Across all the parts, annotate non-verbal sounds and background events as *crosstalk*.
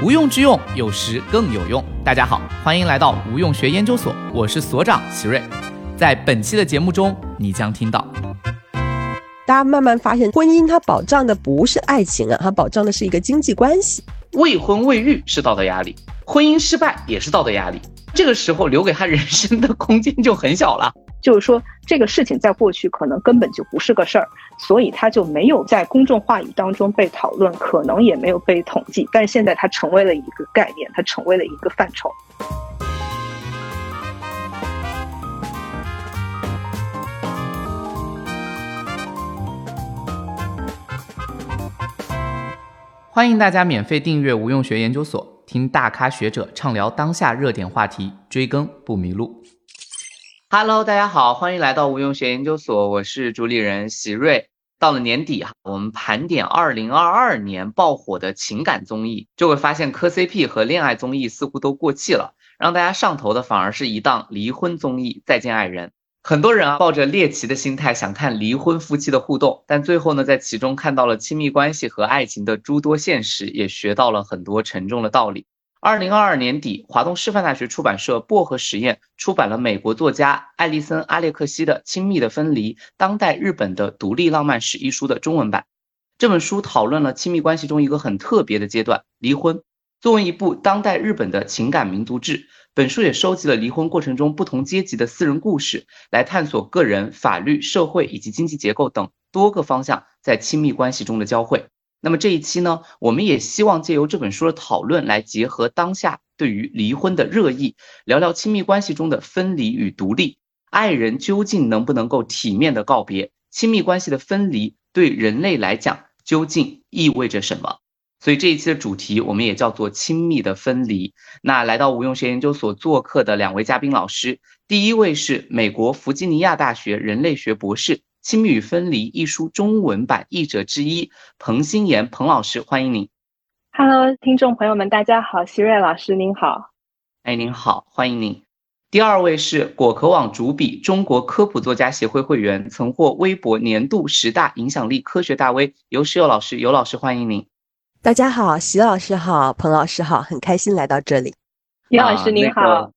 无用之用，有时更有用。大家好，欢迎来到无用学研究所，我是所长席瑞。在本期的节目中，你将听到，大家慢慢发现，婚姻它保障的不是爱情啊，它保障的是一个经济关系。未婚未育是道德压力，婚姻失败也是道德压力。这个时候留给他人生的空间就很小了。就是说，这个事情在过去可能根本就不是个事儿，所以他就没有在公众话语当中被讨论，可能也没有被统计。但是现在它成为了一个概念，它成为了一个范畴。欢迎大家免费订阅无用学研究所，听大咖学者畅聊当下热点话题，追更不迷路。Hello，大家好，欢迎来到无用学研究所，我是主理人席瑞。到了年底哈，我们盘点二零二二年爆火的情感综艺，就会发现磕 CP 和恋爱综艺似乎都过气了，让大家上头的反而是一档离婚综艺《再见爱人》。很多人啊，抱着猎奇的心态想看离婚夫妻的互动，但最后呢，在其中看到了亲密关系和爱情的诸多现实，也学到了很多沉重的道理。二零二二年底，华东师范大学出版社薄荷实验出版了美国作家艾丽森·阿列克西的《亲密的分离：当代日本的独立浪漫史》一书的中文版。这本书讨论了亲密关系中一个很特别的阶段——离婚。作为一部当代日本的情感民族志，本书也收集了离婚过程中不同阶级的私人故事，来探索个人、法律、社会以及经济结构等多个方向在亲密关系中的交汇。那么这一期呢，我们也希望借由这本书的讨论，来结合当下对于离婚的热议，聊聊亲密关系中的分离与独立，爱人究竟能不能够体面的告别？亲密关系的分离对人类来讲究竟意味着什么？所以这一期的主题我们也叫做亲密的分离。那来到无用学研究所做客的两位嘉宾老师，第一位是美国弗吉尼亚大学人类学博士。《亲密与分离》一书中文版译者之一彭新妍彭老师，欢迎您。Hello，听众朋友们，大家好，希瑞老师您好。哎，您好，欢迎您。第二位是果壳网主笔、中国科普作家协会会员，曾获微博年度十大影响力科学大 V 尤世友老师，尤老师欢迎您。大家好，席老师好，彭老师好，很开心来到这里。尤老师您好。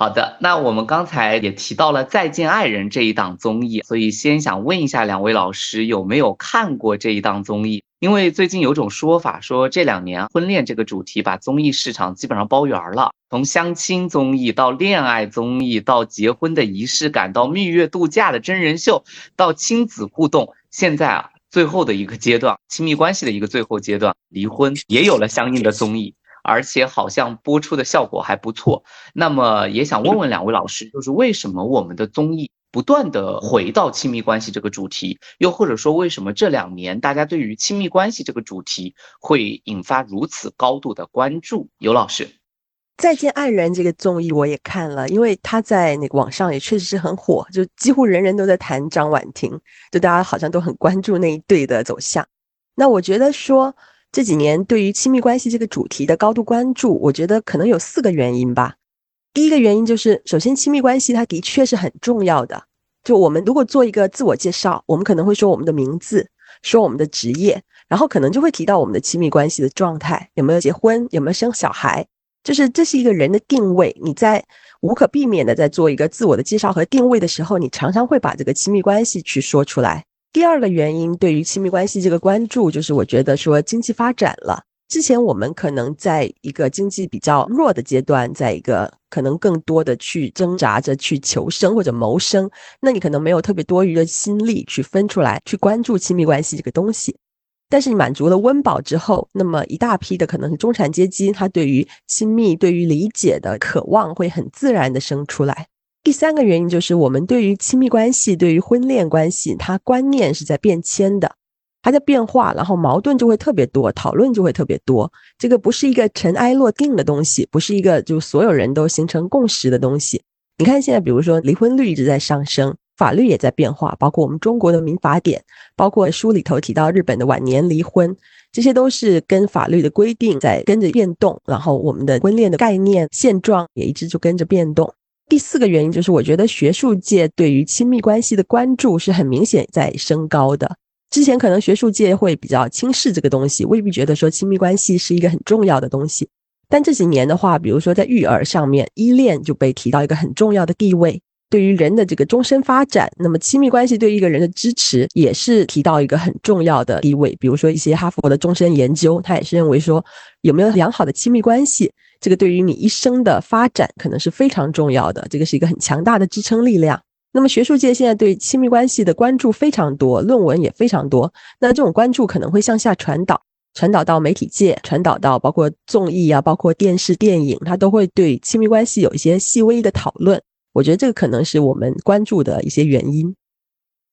好的，那我们刚才也提到了《再见爱人》这一档综艺，所以先想问一下两位老师有没有看过这一档综艺？因为最近有种说法说这两年婚恋这个主题把综艺市场基本上包圆了，从相亲综艺到恋爱综艺，到结婚的仪式感，到蜜月度假的真人秀，到亲子互动，现在啊最后的一个阶段，亲密关系的一个最后阶段，离婚也有了相应的综艺。而且好像播出的效果还不错，那么也想问问两位老师，就是为什么我们的综艺不断的回到亲密关系这个主题，又或者说为什么这两年大家对于亲密关系这个主题会引发如此高度的关注？尤老师，《再见爱人》这个综艺我也看了，因为他在那个网上也确实是很火，就几乎人人都在谈张婉婷，就大家好像都很关注那一对的走向。那我觉得说。这几年对于亲密关系这个主题的高度关注，我觉得可能有四个原因吧。第一个原因就是，首先亲密关系它的确是很重要的。就我们如果做一个自我介绍，我们可能会说我们的名字，说我们的职业，然后可能就会提到我们的亲密关系的状态，有没有结婚，有没有生小孩，就是这是一个人的定位。你在无可避免的在做一个自我的介绍和定位的时候，你常常会把这个亲密关系去说出来。第二个原因，对于亲密关系这个关注，就是我觉得说经济发展了。之前我们可能在一个经济比较弱的阶段，在一个可能更多的去挣扎着去求生或者谋生，那你可能没有特别多余的心力去分出来去关注亲密关系这个东西。但是你满足了温饱之后，那么一大批的可能是中产阶级，他对于亲密、对于理解的渴望会很自然的生出来。第三个原因就是，我们对于亲密关系、对于婚恋关系，它观念是在变迁的，它在变化，然后矛盾就会特别多，讨论就会特别多。这个不是一个尘埃落定的东西，不是一个就所有人都形成共识的东西。你看现在，比如说离婚率一直在上升，法律也在变化，包括我们中国的民法典，包括书里头提到日本的晚年离婚，这些都是跟法律的规定在跟着变动，然后我们的婚恋的概念现状也一直就跟着变动。第四个原因就是，我觉得学术界对于亲密关系的关注是很明显在升高的。之前可能学术界会比较轻视这个东西，未必觉得说亲密关系是一个很重要的东西。但这几年的话，比如说在育儿上面，依恋就被提到一个很重要的地位。对于人的这个终身发展，那么亲密关系对一个人的支持也是提到一个很重要的地位。比如说一些哈佛的终身研究，他也是认为说有没有良好的亲密关系，这个对于你一生的发展可能是非常重要的。这个是一个很强大的支撑力量。那么学术界现在对亲密关系的关注非常多，论文也非常多。那这种关注可能会向下传导，传导到媒体界，传导到包括综艺啊，包括电视电影，它都会对亲密关系有一些细微的讨论。我觉得这个可能是我们关注的一些原因。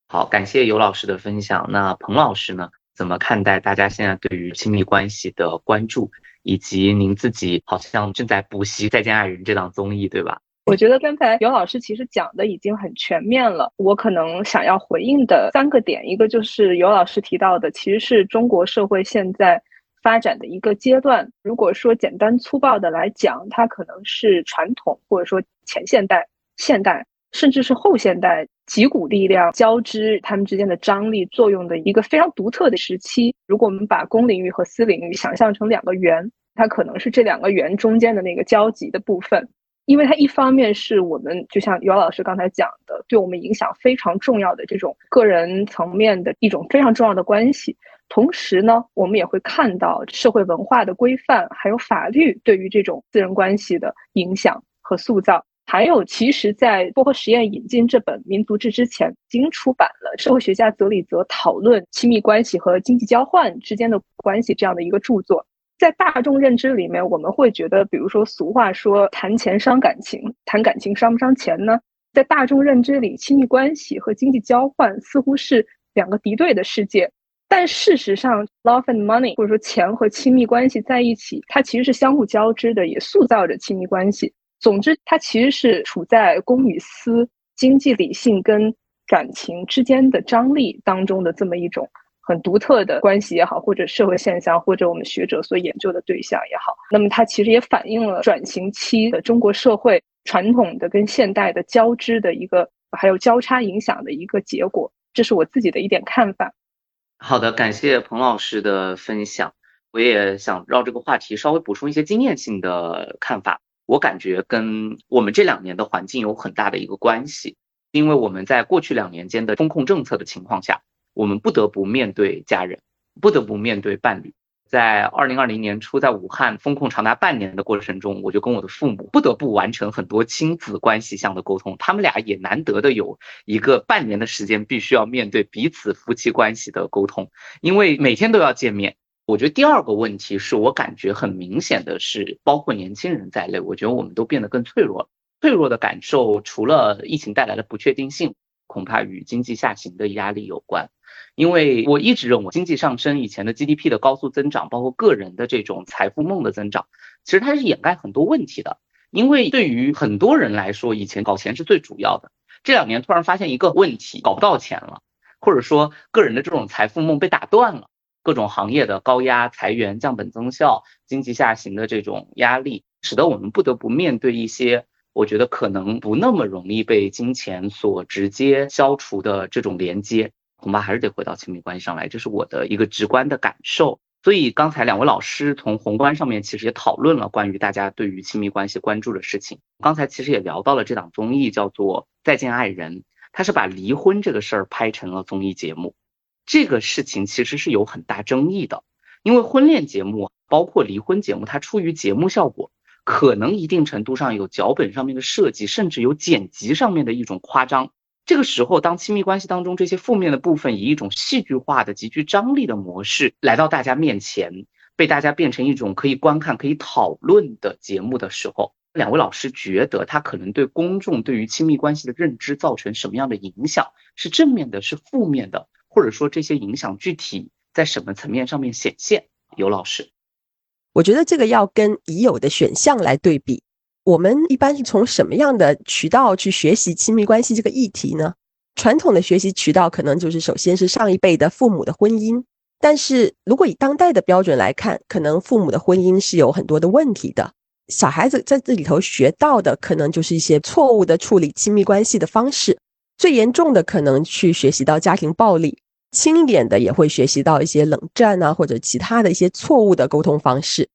好，感谢尤老师的分享。那彭老师呢？怎么看待大家现在对于亲密关系的关注，以及您自己好像正在补习《再见爱人》这档综艺，对吧？我觉得刚才尤老师其实讲的已经很全面了。我可能想要回应的三个点，一个就是尤老师提到的，其实是中国社会现在发展的一个阶段。如果说简单粗暴的来讲，它可能是传统或者说前现代。现代甚至是后现代几股力量交织，它们之间的张力作用的一个非常独特的时期。如果我们把公领域和私领域想象成两个圆，它可能是这两个圆中间的那个交集的部分。因为它一方面是我们就像姚老师刚才讲的，对我们影响非常重要的这种个人层面的一种非常重要的关系。同时呢，我们也会看到社会文化的规范，还有法律对于这种私人关系的影响和塑造。还有，其实，在波赫实验引进这本《民族志》之前，已经出版了社会学家泽里泽讨论亲密关系和经济交换之间的关系这样的一个著作。在大众认知里面，我们会觉得，比如说俗话说“谈钱伤感情”，谈感情伤不伤钱呢？在大众认知里，亲密关系和经济交换似乎是两个敌对的世界。但事实上，love and money，或者说钱和亲密关系在一起，它其实是相互交织的，也塑造着亲密关系。总之，它其实是处在公与私、经济理性跟感情之间的张力当中的这么一种很独特的关系也好，或者社会现象，或者我们学者所研究的对象也好。那么，它其实也反映了转型期的中国社会传统的跟现代的交织的一个，还有交叉影响的一个结果。这是我自己的一点看法。好的，感谢彭老师的分享。我也想绕这个话题稍微补充一些经验性的看法。我感觉跟我们这两年的环境有很大的一个关系，因为我们在过去两年间的风控政策的情况下，我们不得不面对家人，不得不面对伴侣。在二零二零年初，在武汉封控长达半年的过程中，我就跟我的父母不得不完成很多亲子关系上的沟通，他们俩也难得的有一个半年的时间，必须要面对彼此夫妻关系的沟通，因为每天都要见面。我觉得第二个问题是我感觉很明显的是，包括年轻人在内，我觉得我们都变得更脆弱了。脆弱的感受，除了疫情带来的不确定性，恐怕与经济下行的压力有关。因为我一直认为，经济上升以前的 GDP 的高速增长，包括个人的这种财富梦的增长，其实它是掩盖很多问题的。因为对于很多人来说，以前搞钱是最主要的，这两年突然发现一个问题，搞不到钱了，或者说个人的这种财富梦被打断了。各种行业的高压裁员、降本增效、经济下行的这种压力，使得我们不得不面对一些我觉得可能不那么容易被金钱所直接消除的这种连接，恐怕还是得回到亲密关系上来，这是我的一个直观的感受。所以刚才两位老师从宏观上面其实也讨论了关于大家对于亲密关系关注的事情。刚才其实也聊到了这档综艺叫做《再见爱人》，它是把离婚这个事儿拍成了综艺节目。这个事情其实是有很大争议的，因为婚恋节目包括离婚节目，它出于节目效果，可能一定程度上有脚本上面的设计，甚至有剪辑上面的一种夸张。这个时候，当亲密关系当中这些负面的部分以一种戏剧化的、极具张力的模式来到大家面前，被大家变成一种可以观看、可以讨论的节目的时候，两位老师觉得它可能对公众对于亲密关系的认知造成什么样的影响？是正面的，是负面的？或者说这些影响具体在什么层面上面显现？尤老师，我觉得这个要跟已有的选项来对比。我们一般是从什么样的渠道去学习亲密关系这个议题呢？传统的学习渠道可能就是首先是上一辈的父母的婚姻，但是如果以当代的标准来看，可能父母的婚姻是有很多的问题的。小孩子在这里头学到的可能就是一些错误的处理亲密关系的方式，最严重的可能去学习到家庭暴力。轻一点的也会学习到一些冷战啊，或者其他的一些错误的沟通方式。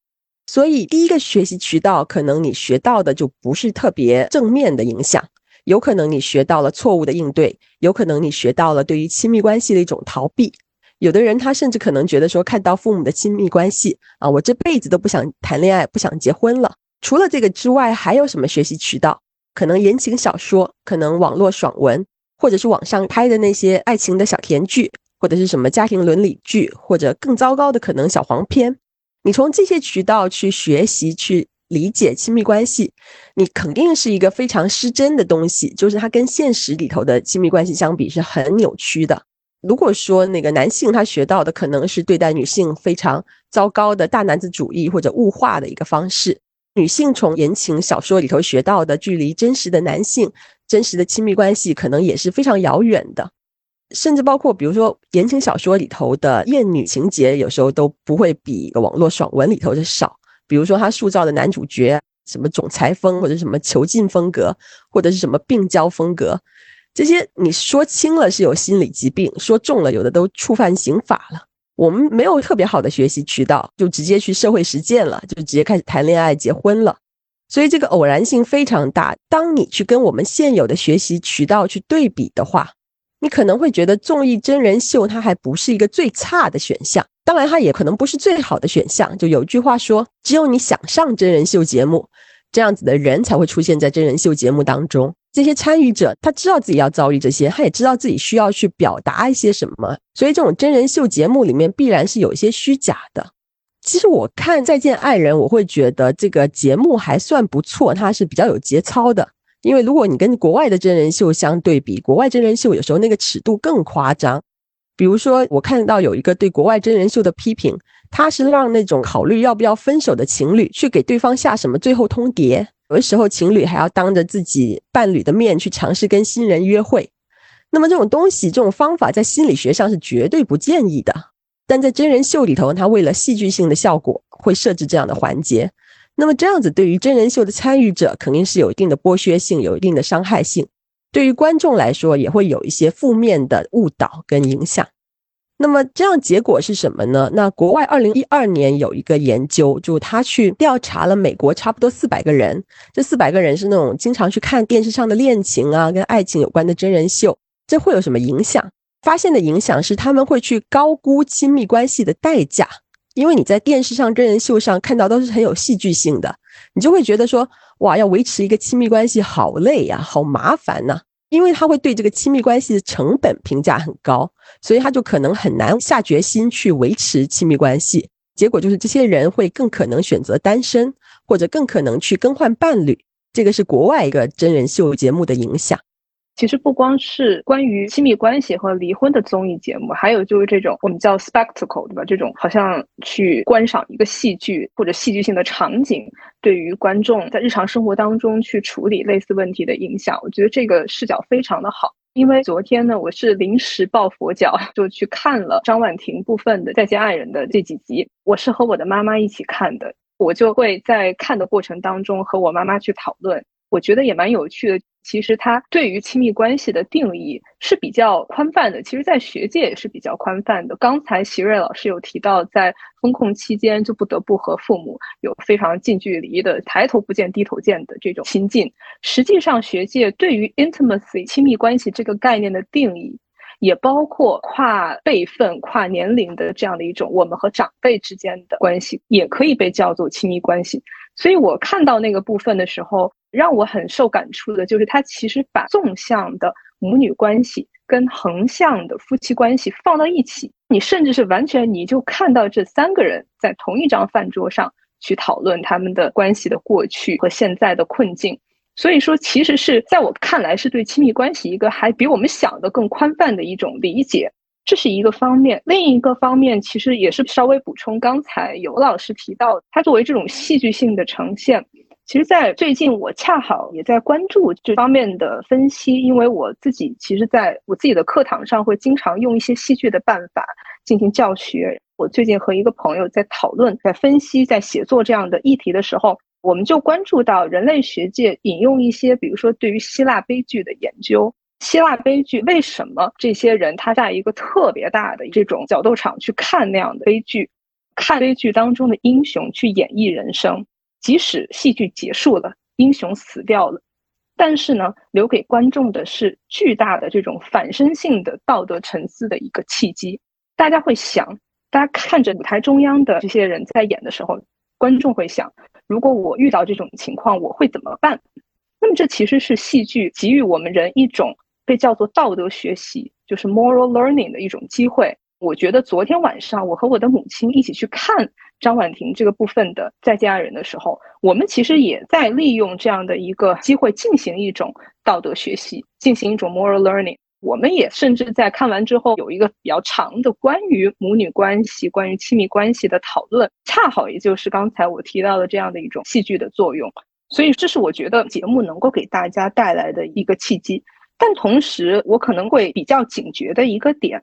所以第一个学习渠道，可能你学到的就不是特别正面的影响，有可能你学到了错误的应对，有可能你学到了对于亲密关系的一种逃避。有的人他甚至可能觉得说，看到父母的亲密关系啊，我这辈子都不想谈恋爱，不想结婚了。除了这个之外，还有什么学习渠道？可能言情小说，可能网络爽文，或者是网上拍的那些爱情的小甜剧，或者是什么家庭伦理剧，或者更糟糕的可能小黄片。你从这些渠道去学习、去理解亲密关系，你肯定是一个非常失真的东西，就是它跟现实里头的亲密关系相比是很扭曲的。如果说那个男性他学到的可能是对待女性非常糟糕的大男子主义或者物化的一个方式，女性从言情小说里头学到的距离真实的男性、真实的亲密关系可能也是非常遥远的。甚至包括，比如说言情小说里头的艳女情节，有时候都不会比网络爽文里头的少。比如说他塑造的男主角，什么总裁风，或者什么囚禁风格，或者是什么病娇风格，这些你说轻了是有心理疾病，说重了有的都触犯刑法了。我们没有特别好的学习渠道，就直接去社会实践了，就直接开始谈恋爱、结婚了。所以这个偶然性非常大。当你去跟我们现有的学习渠道去对比的话，你可能会觉得综艺真人秀它还不是一个最差的选项，当然它也可能不是最好的选项。就有句话说，只有你想上真人秀节目，这样子的人才会出现在真人秀节目当中。这些参与者他知道自己要遭遇这些，他也知道自己需要去表达一些什么，所以这种真人秀节目里面必然是有一些虚假的。其实我看《再见爱人》，我会觉得这个节目还算不错，它是比较有节操的。因为如果你跟国外的真人秀相对比，国外真人秀有时候那个尺度更夸张。比如说，我看到有一个对国外真人秀的批评，他是让那种考虑要不要分手的情侣去给对方下什么最后通牒，有的时候情侣还要当着自己伴侣的面去尝试跟新人约会。那么这种东西、这种方法在心理学上是绝对不建议的，但在真人秀里头，他为了戏剧性的效果会设置这样的环节。那么这样子对于真人秀的参与者肯定是有一定的剥削性，有一定的伤害性。对于观众来说，也会有一些负面的误导跟影响。那么这样结果是什么呢？那国外二零一二年有一个研究，就他去调查了美国差不多四百个人，这四百个人是那种经常去看电视上的恋情啊，跟爱情有关的真人秀，这会有什么影响？发现的影响是他们会去高估亲密关系的代价。因为你在电视上真人秀上看到都是很有戏剧性的，你就会觉得说，哇，要维持一个亲密关系好累呀，好麻烦呐。因为他会对这个亲密关系的成本评价很高，所以他就可能很难下决心去维持亲密关系。结果就是这些人会更可能选择单身，或者更可能去更换伴侣。这个是国外一个真人秀节目的影响。其实不光是关于亲密关系和离婚的综艺节目，还有就是这种我们叫 spectacle，对吧？这种好像去观赏一个戏剧或者戏剧性的场景，对于观众在日常生活当中去处理类似问题的影响，我觉得这个视角非常的好。因为昨天呢，我是临时抱佛脚，就去看了张婉婷部分的《再见爱人》的这几集。我是和我的妈妈一起看的，我就会在看的过程当中和我妈妈去讨论，我觉得也蛮有趣的。其实它对于亲密关系的定义是比较宽泛的，其实，在学界也是比较宽泛的。刚才席瑞老师有提到，在风控期间就不得不和父母有非常近距离的抬头不见低头见的这种亲近。实际上，学界对于 intimacy 亲密关系这个概念的定义，也包括跨辈分、跨年龄的这样的一种我们和长辈之间的关系，也可以被叫做亲密关系。所以我看到那个部分的时候。让我很受感触的就是，他其实把纵向的母女关系跟横向的夫妻关系放到一起，你甚至是完全你就看到这三个人在同一张饭桌上去讨论他们的关系的过去和现在的困境。所以说，其实是在我看来，是对亲密关系一个还比我们想的更宽泛的一种理解，这是一个方面。另一个方面，其实也是稍微补充刚才尤老师提到，他作为这种戏剧性的呈现。其实，在最近，我恰好也在关注这方面的分析，因为我自己其实在我自己的课堂上会经常用一些戏剧的办法进行教学。我最近和一个朋友在讨论、在分析、在写作这样的议题的时候，我们就关注到人类学界引用一些，比如说对于希腊悲剧的研究，希腊悲剧为什么这些人他在一个特别大的这种角斗场去看那样的悲剧。看悲剧当中的英雄去演绎人生，即使戏剧结束了，英雄死掉了，但是呢，留给观众的是巨大的这种反身性的道德沉思的一个契机。大家会想，大家看着舞台中央的这些人在演的时候，观众会想，如果我遇到这种情况，我会怎么办？那么这其实是戏剧给予我们人一种被叫做道德学习，就是 moral learning 的一种机会。我觉得昨天晚上我和我的母亲一起去看张婉婷这个部分的《再见爱人》的时候，我们其实也在利用这样的一个机会进行一种道德学习，进行一种 moral learning。我们也甚至在看完之后有一个比较长的关于母女关系、关于亲密关系的讨论，恰好也就是刚才我提到的这样的一种戏剧的作用。所以，这是我觉得节目能够给大家带来的一个契机。但同时，我可能会比较警觉的一个点。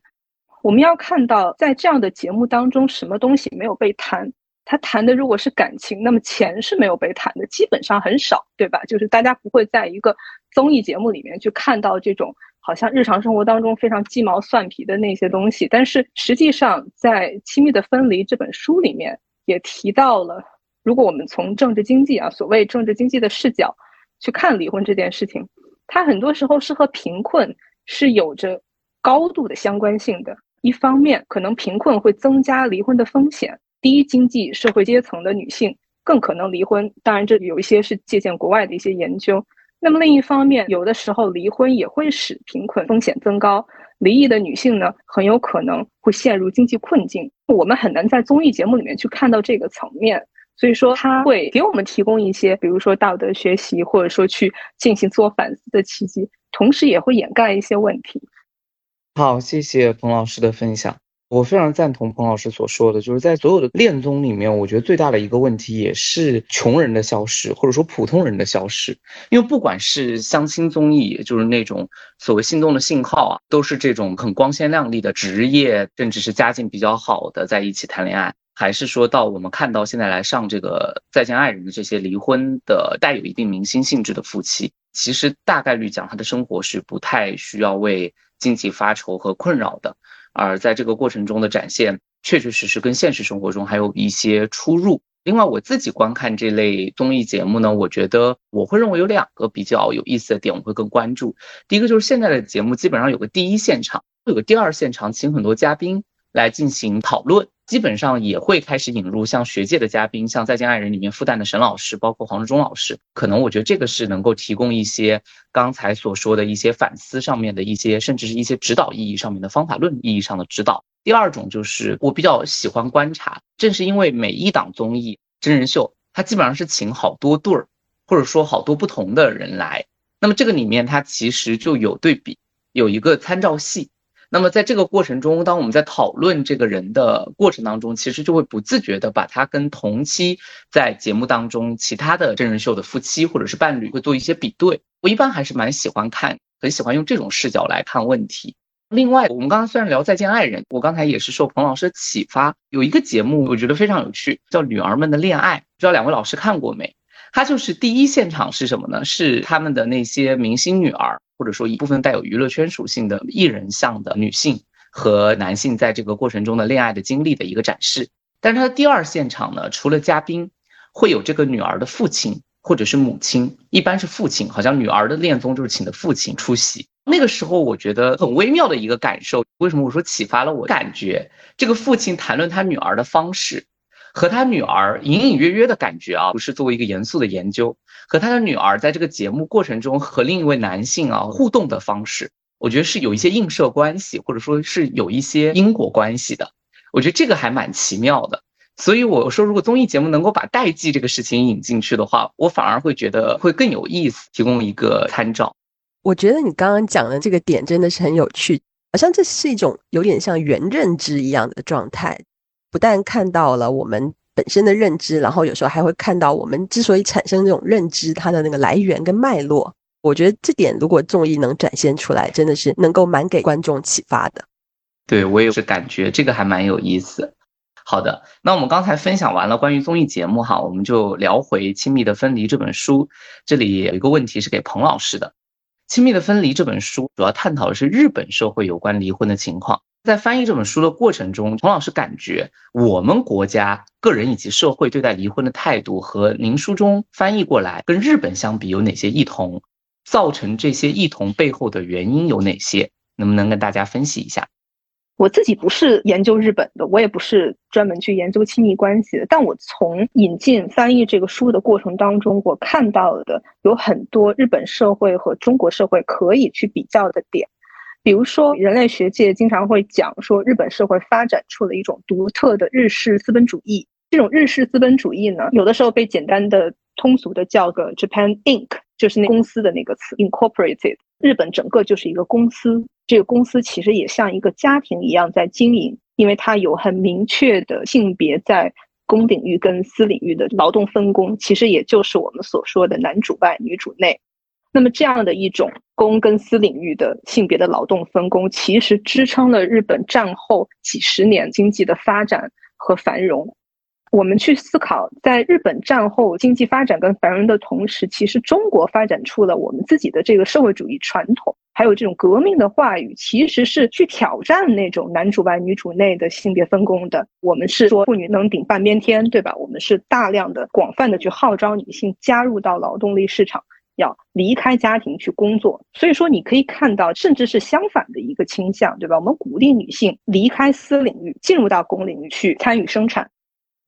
我们要看到，在这样的节目当中，什么东西没有被谈？他谈的如果是感情，那么钱是没有被谈的，基本上很少，对吧？就是大家不会在一个综艺节目里面去看到这种好像日常生活当中非常鸡毛蒜皮的那些东西。但是实际上，在《亲密的分离》这本书里面也提到了，如果我们从政治经济啊，所谓政治经济的视角去看离婚这件事情，它很多时候是和贫困是有着高度的相关性的。一方面，可能贫困会增加离婚的风险，低经济社会阶层的女性更可能离婚。当然，这有一些是借鉴国外的一些研究。那么另一方面，有的时候离婚也会使贫困风险增高，离异的女性呢，很有可能会陷入经济困境。我们很难在综艺节目里面去看到这个层面，所以说它会给我们提供一些，比如说道德学习，或者说去进行自我反思的契机，同时也会掩盖一些问题。好，谢谢彭老师的分享。我非常赞同彭老师所说的，就是在所有的恋综里面，我觉得最大的一个问题也是穷人的消失，或者说普通人的消失。因为不管是相亲综艺，就是那种所谓心动的信号啊，都是这种很光鲜亮丽的职业，甚至是家境比较好的在一起谈恋爱，还是说到我们看到现在来上这个再见爱人的这些离婚的带有一定明星性质的夫妻，其实大概率讲他的生活是不太需要为。经济发愁和困扰的，而在这个过程中的展现，确确实实跟现实生活中还有一些出入。另外，我自己观看这类综艺节目呢，我觉得我会认为有两个比较有意思的点，我会更关注。第一个就是现在的节目基本上有个第一现场，有个第二现场，请很多嘉宾来进行讨论。基本上也会开始引入像学界的嘉宾，像《再见爱人》里面复旦的沈老师，包括黄志忠老师。可能我觉得这个是能够提供一些刚才所说的一些反思上面的一些，甚至是一些指导意义上面的方法论意义上的指导。第二种就是我比较喜欢观察，正是因为每一档综艺真人秀，它基本上是请好多对儿，或者说好多不同的人来，那么这个里面它其实就有对比，有一个参照系。那么在这个过程中，当我们在讨论这个人的过程当中，其实就会不自觉的把他跟同期在节目当中其他的真人秀的夫妻或者是伴侣会做一些比对。我一般还是蛮喜欢看，很喜欢用这种视角来看问题。另外，我们刚刚虽然聊再见爱人，我刚才也是受彭老师的启发，有一个节目我觉得非常有趣，叫《女儿们的恋爱》，不知道两位老师看过没？它就是第一现场是什么呢？是他们的那些明星女儿。或者说一部分带有娱乐圈属性的艺人像的女性和男性在这个过程中的恋爱的经历的一个展示，但是它的第二现场呢，除了嘉宾，会有这个女儿的父亲或者是母亲，一般是父亲，好像女儿的恋综就是请的父亲出席。那个时候我觉得很微妙的一个感受，为什么我说启发了我？感觉这个父亲谈论他女儿的方式。和他女儿隐隐约约的感觉啊，不是作为一个严肃的研究，和他的女儿在这个节目过程中和另一位男性啊互动的方式，我觉得是有一些映射关系，或者说是有一些因果关系的。我觉得这个还蛮奇妙的。所以我说，如果综艺节目能够把代际这个事情引进去的话，我反而会觉得会更有意思，提供一个参照。我觉得你刚刚讲的这个点真的是很有趣，好像这是一种有点像原认知一样的状态。不但看到了我们本身的认知，然后有时候还会看到我们之所以产生这种认知，它的那个来源跟脉络。我觉得这点如果综艺能展现出来，真的是能够蛮给观众启发的。对我也是感觉这个还蛮有意思。好的，那我们刚才分享完了关于综艺节目哈，我们就聊回《亲密的分离》这本书。这里有一个问题是给彭老师的，《亲密的分离》这本书主要探讨的是日本社会有关离婚的情况。在翻译这本书的过程中，童老师感觉我们国家个人以及社会对待离婚的态度和您书中翻译过来跟日本相比有哪些异同？造成这些异同背后的原因有哪些？能不能跟大家分析一下？我自己不是研究日本的，我也不是专门去研究亲密关系的，但我从引进翻译这个书的过程当中，我看到的有很多日本社会和中国社会可以去比较的点。比如说，人类学界经常会讲说，日本社会发展出了一种独特的日式资本主义。这种日式资本主义呢，有的时候被简单的、通俗的叫个 Japan Inc，就是那公司的那个词，Incorporated。日本整个就是一个公司，这个公司其实也像一个家庭一样在经营，因为它有很明确的性别在公领域跟私领域的劳动分工，其实也就是我们所说的男主外女主内。那么这样的一种公跟私领域的性别的劳动分工，其实支撑了日本战后几十年经济的发展和繁荣。我们去思考，在日本战后经济发展跟繁荣的同时，其实中国发展出了我们自己的这个社会主义传统，还有这种革命的话语，其实是去挑战那种男主外女主内的性别分工的。我们是说妇女能顶半边天，对吧？我们是大量的、广泛的去号召女性加入到劳动力市场。要离开家庭去工作，所以说你可以看到，甚至是相反的一个倾向，对吧？我们鼓励女性离开私领域，进入到公领域去参与生产。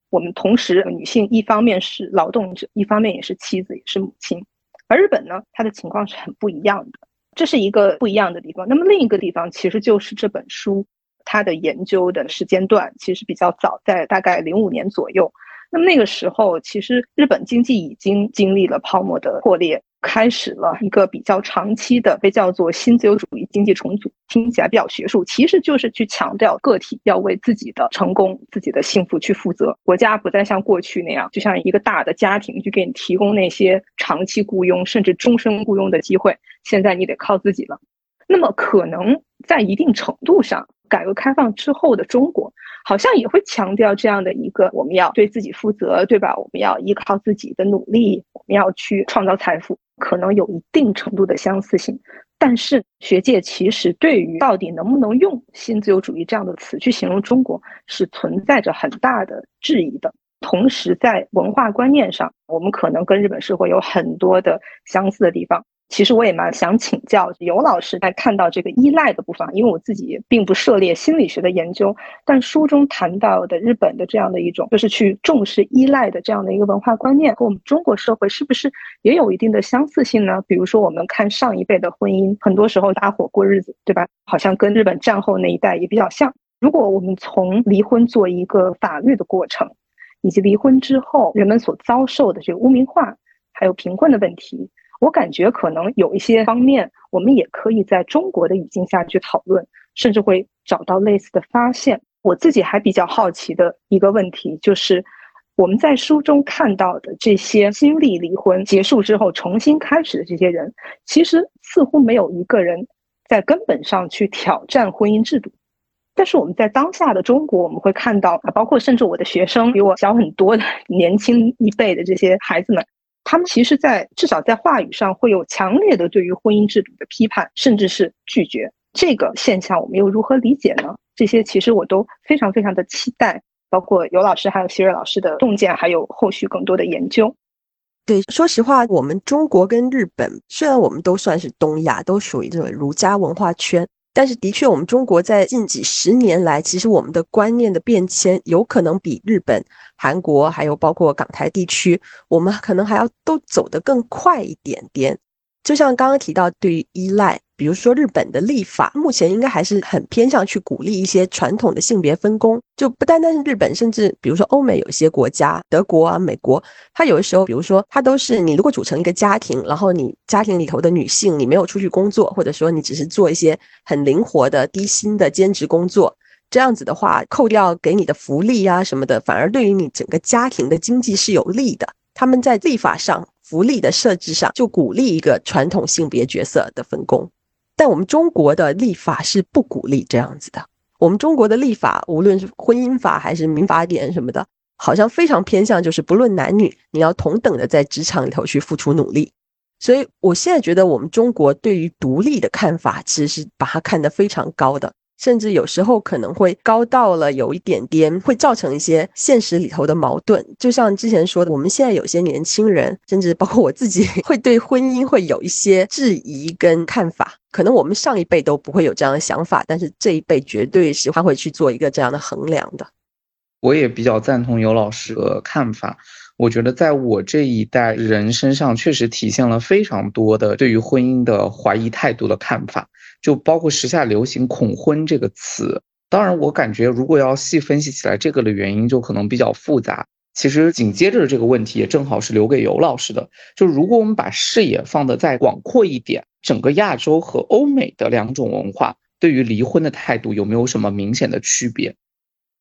我们同时，女性一方面是劳动者，一方面也是妻子，也是母亲。而日本呢，它的情况是很不一样的，这是一个不一样的地方。那么另一个地方，其实就是这本书它的研究的时间段其实比较早，在大概零五年左右。那么那个时候，其实日本经济已经经历了泡沫的破裂。开始了一个比较长期的被叫做新自由主义经济重组，听起来比较学术，其实就是去强调个体要为自己的成功、自己的幸福去负责。国家不再像过去那样，就像一个大的家庭去给你提供那些长期雇佣甚至终身雇佣的机会，现在你得靠自己了。那么，可能在一定程度上，改革开放之后的中国。好像也会强调这样的一个，我们要对自己负责，对吧？我们要依靠自己的努力，我们要去创造财富，可能有一定程度的相似性。但是学界其实对于到底能不能用新自由主义这样的词去形容中国，是存在着很大的质疑的。同时，在文化观念上，我们可能跟日本社会有很多的相似的地方。其实我也蛮想请教尤老师，在看到这个依赖的部分，因为我自己并不涉猎心理学的研究，但书中谈到的日本的这样的一种，就是去重视依赖的这样的一个文化观念，和我们中国社会是不是也有一定的相似性呢？比如说，我们看上一辈的婚姻，很多时候搭伙过日子，对吧？好像跟日本战后那一代也比较像。如果我们从离婚做一个法律的过程，以及离婚之后人们所遭受的这个污名化，还有贫困的问题。我感觉可能有一些方面，我们也可以在中国的语境下去讨论，甚至会找到类似的发现。我自己还比较好奇的一个问题，就是我们在书中看到的这些经历离婚结束之后重新开始的这些人，其实似乎没有一个人在根本上去挑战婚姻制度。但是我们在当下的中国，我们会看到啊，包括甚至我的学生比我小很多的年轻一辈的这些孩子们。他们其实，在至少在话语上会有强烈的对于婚姻制度的批判，甚至是拒绝这个现象，我们又如何理解呢？这些其实我都非常非常的期待，包括尤老师还有希瑞老师的洞见，还有后续更多的研究。对，说实话，我们中国跟日本虽然我们都算是东亚，都属于这个儒家文化圈。但是，的确，我们中国在近几十年来，其实我们的观念的变迁，有可能比日本、韩国，还有包括港台地区，我们可能还要都走得更快一点点。就像刚刚提到，对于依赖。比如说，日本的立法目前应该还是很偏向去鼓励一些传统的性别分工，就不单单是日本，甚至比如说欧美有些国家，德国啊、美国，它有的时候，比如说它都是你如果组成一个家庭，然后你家庭里头的女性你没有出去工作，或者说你只是做一些很灵活的低薪的兼职工作，这样子的话，扣掉给你的福利啊什么的，反而对于你整个家庭的经济是有利的。他们在立法上、福利的设置上，就鼓励一个传统性别角色的分工。但我们中国的立法是不鼓励这样子的。我们中国的立法，无论是婚姻法还是民法典什么的，好像非常偏向就是不论男女，你要同等的在职场里头去付出努力。所以我现在觉得，我们中国对于独立的看法，其实是把它看得非常高的。甚至有时候可能会高到了有一点点，会造成一些现实里头的矛盾。就像之前说的，我们现在有些年轻人，甚至包括我自己，*laughs* 会对婚姻会有一些质疑跟看法。可能我们上一辈都不会有这样的想法，但是这一辈绝对是他会去做一个这样的衡量的。我也比较赞同尤老师的看法。我觉得在我这一代人身上，确实体现了非常多的对于婚姻的怀疑态度的看法。就包括时下流行“恐婚”这个词，当然，我感觉如果要细分析起来，这个的原因就可能比较复杂。其实紧接着这个问题也正好是留给尤老师的，就如果我们把视野放得再广阔一点，整个亚洲和欧美的两种文化对于离婚的态度有没有什么明显的区别？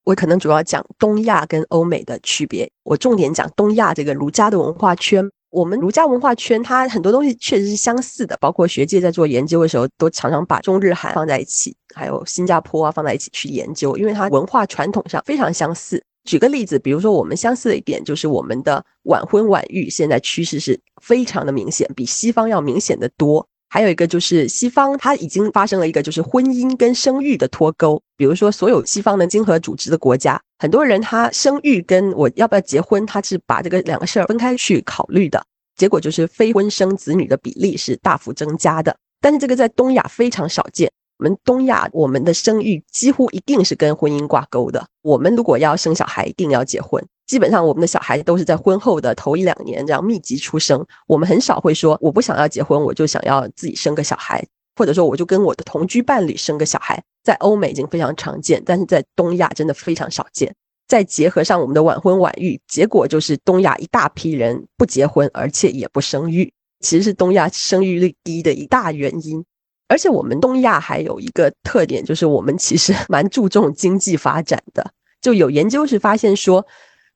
我可能主要讲东亚跟欧美的区别，我重点讲东亚这个儒家的文化圈。我们儒家文化圈，它很多东西确实是相似的，包括学界在做研究的时候，都常常把中日韩放在一起，还有新加坡啊放在一起去研究，因为它文化传统上非常相似。举个例子，比如说我们相似的一点就是我们的晚婚晚育，现在趋势是非常的明显，比西方要明显的多。还有一个就是西方，它已经发生了一个就是婚姻跟生育的脱钩。比如说，所有西方的经合组织的国家，很多人他生育跟我要不要结婚，他是把这个两个事儿分开去考虑的。结果就是非婚生子女的比例是大幅增加的。但是这个在东亚非常少见。我们东亚，我们的生育几乎一定是跟婚姻挂钩的。我们如果要生小孩，一定要结婚。基本上，我们的小孩都是在婚后的头一两年这样密集出生。我们很少会说，我不想要结婚，我就想要自己生个小孩，或者说我就跟我的同居伴侣生个小孩。在欧美已经非常常见，但是在东亚真的非常少见。再结合上我们的晚婚晚育，结果就是东亚一大批人不结婚，而且也不生育，其实是东亚生育率低的一大原因。而且我们东亚还有一个特点，就是我们其实 *laughs* 蛮注重经济发展的。就有研究是发现说，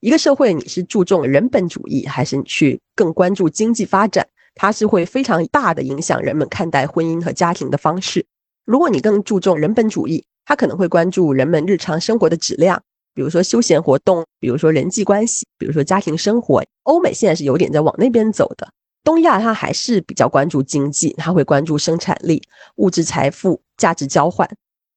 一个社会你是注重人本主义，还是你去更关注经济发展，它是会非常大的影响人们看待婚姻和家庭的方式。如果你更注重人本主义，它可能会关注人们日常生活的质量，比如说休闲活动，比如说人际关系，比如说家庭生活。欧美现在是有点在往那边走的。东亚它还是比较关注经济，它会关注生产力、物质财富、价值交换。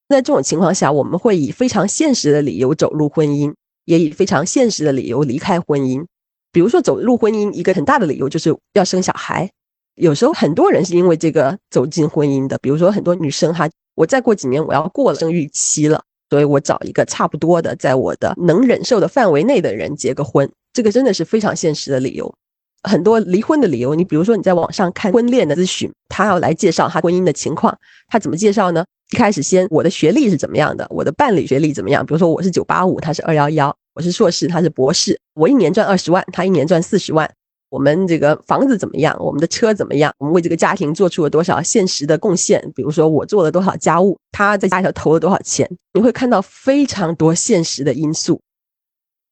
在这种情况下，我们会以非常现实的理由走入婚姻，也以非常现实的理由离开婚姻。比如说，走入婚姻一个很大的理由就是要生小孩。有时候很多人是因为这个走进婚姻的。比如说，很多女生哈，我再过几年我要过了生育期了，所以我找一个差不多的，在我的能忍受的范围内的人结个婚。这个真的是非常现实的理由。很多离婚的理由，你比如说你在网上看婚恋的咨询，他要来介绍他婚姻的情况，他怎么介绍呢？一开始先我的学历是怎么样的，我的伴侣学历怎么样？比如说我是九八五，他是二幺幺，我是硕士，他是博士，我一年赚二十万，他一年赚四十万，我们这个房子怎么样？我们的车怎么样？我们为这个家庭做出了多少现实的贡献？比如说我做了多少家务，他在家里头投了多少钱？你会看到非常多现实的因素。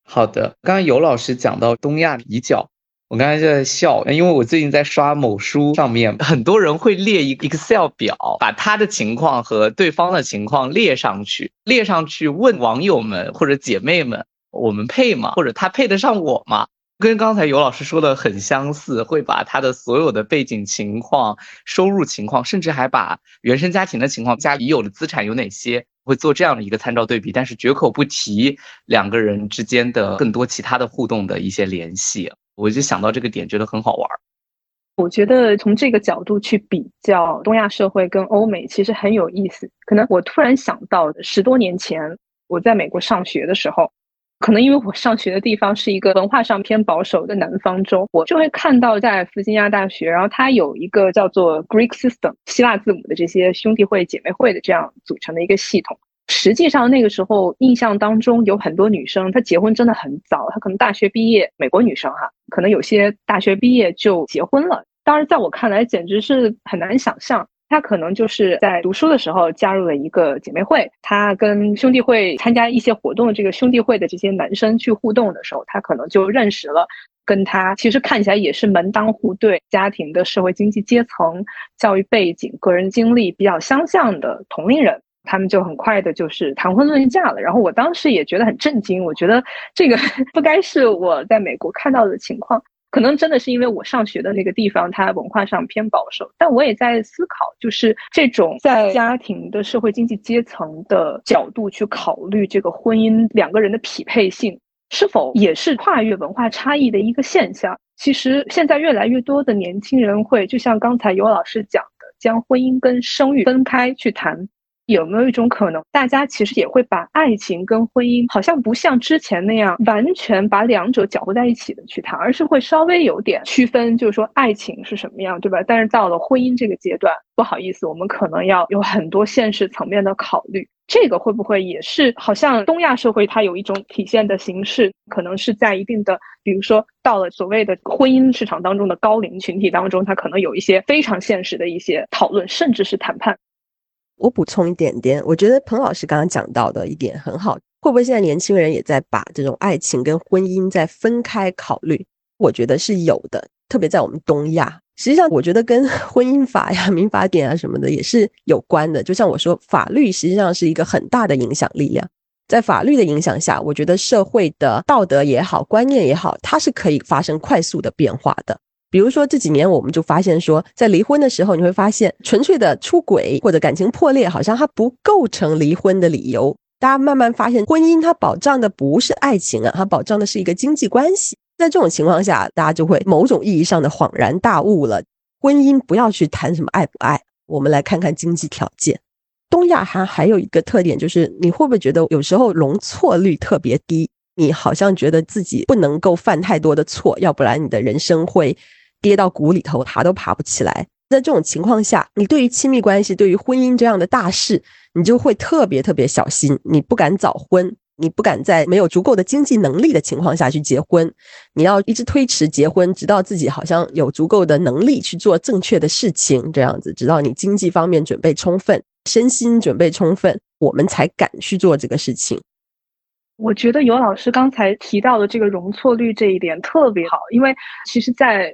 好的，刚刚尤老师讲到东亚比较。我刚才就在笑，因为我最近在刷某书上面，很多人会列一个 Excel 表，把他的情况和对方的情况列上去，列上去问网友们或者姐妹们，我们配吗？或者他配得上我吗？跟刚才尤老师说的很相似，会把他的所有的背景情况、收入情况，甚至还把原生家庭的情况加已有的资产有哪些，会做这样的一个参照对比，但是绝口不提两个人之间的更多其他的互动的一些联系。我就想到这个点，觉得很好玩。我觉得从这个角度去比较东亚社会跟欧美，其实很有意思。可能我突然想到，十多年前我在美国上学的时候，可能因为我上学的地方是一个文化上偏保守的南方州，我就会看到在弗吉尼亚大学，然后它有一个叫做 Greek System 希腊字母的这些兄弟会、姐妹会的这样组成的一个系统。实际上，那个时候印象当中有很多女生，她结婚真的很早，她可能大学毕业，美国女生哈，可能有些大学毕业就结婚了。当然，在我看来，简直是很难想象，她可能就是在读书的时候加入了一个姐妹会，她跟兄弟会参加一些活动的这个兄弟会的这些男生去互动的时候，她可能就认识了跟她其实看起来也是门当户对、家庭的社会经济阶层、教育背景、个人经历比较相像的同龄人。他们就很快的，就是谈婚论嫁了。然后我当时也觉得很震惊，我觉得这个 *laughs* 不该是我在美国看到的情况。可能真的是因为我上学的那个地方，它文化上偏保守。但我也在思考，就是这种在家庭的社会经济阶层的角度去考虑这个婚姻两个人的匹配性，是否也是跨越文化差异的一个现象？其实现在越来越多的年轻人会，就像刚才尤老师讲的，将婚姻跟生育分开去谈。有没有一种可能，大家其实也会把爱情跟婚姻，好像不像之前那样完全把两者搅和在一起的去谈，而是会稍微有点区分，就是说爱情是什么样，对吧？但是到了婚姻这个阶段，不好意思，我们可能要有很多现实层面的考虑。这个会不会也是好像东亚社会它有一种体现的形式，可能是在一定的，比如说到了所谓的婚姻市场当中的高龄群体当中，它可能有一些非常现实的一些讨论，甚至是谈判。我补充一点点，我觉得彭老师刚刚讲到的一点很好，会不会现在年轻人也在把这种爱情跟婚姻在分开考虑？我觉得是有的，特别在我们东亚。实际上，我觉得跟 *laughs* 婚姻法呀、民法典啊什么的也是有关的。就像我说，法律实际上是一个很大的影响力量，在法律的影响下，我觉得社会的道德也好、观念也好，它是可以发生快速的变化的。比如说这几年，我们就发现说，在离婚的时候，你会发现纯粹的出轨或者感情破裂，好像它不构成离婚的理由。大家慢慢发现，婚姻它保障的不是爱情啊，它保障的是一个经济关系。在这种情况下，大家就会某种意义上的恍然大悟了：婚姻不要去谈什么爱不爱，我们来看看经济条件。东亚还还有一个特点，就是你会不会觉得有时候容错率特别低？你好像觉得自己不能够犯太多的错，要不然你的人生会。跌到谷里头，爬都爬不起来。在这种情况下，你对于亲密关系、对于婚姻这样的大事，你就会特别特别小心。你不敢早婚，你不敢在没有足够的经济能力的情况下去结婚。你要一直推迟结婚，直到自己好像有足够的能力去做正确的事情，这样子，直到你经济方面准备充分、身心准备充分，我们才敢去做这个事情。我觉得尤老师刚才提到的这个容错率这一点特别好，因为其实，在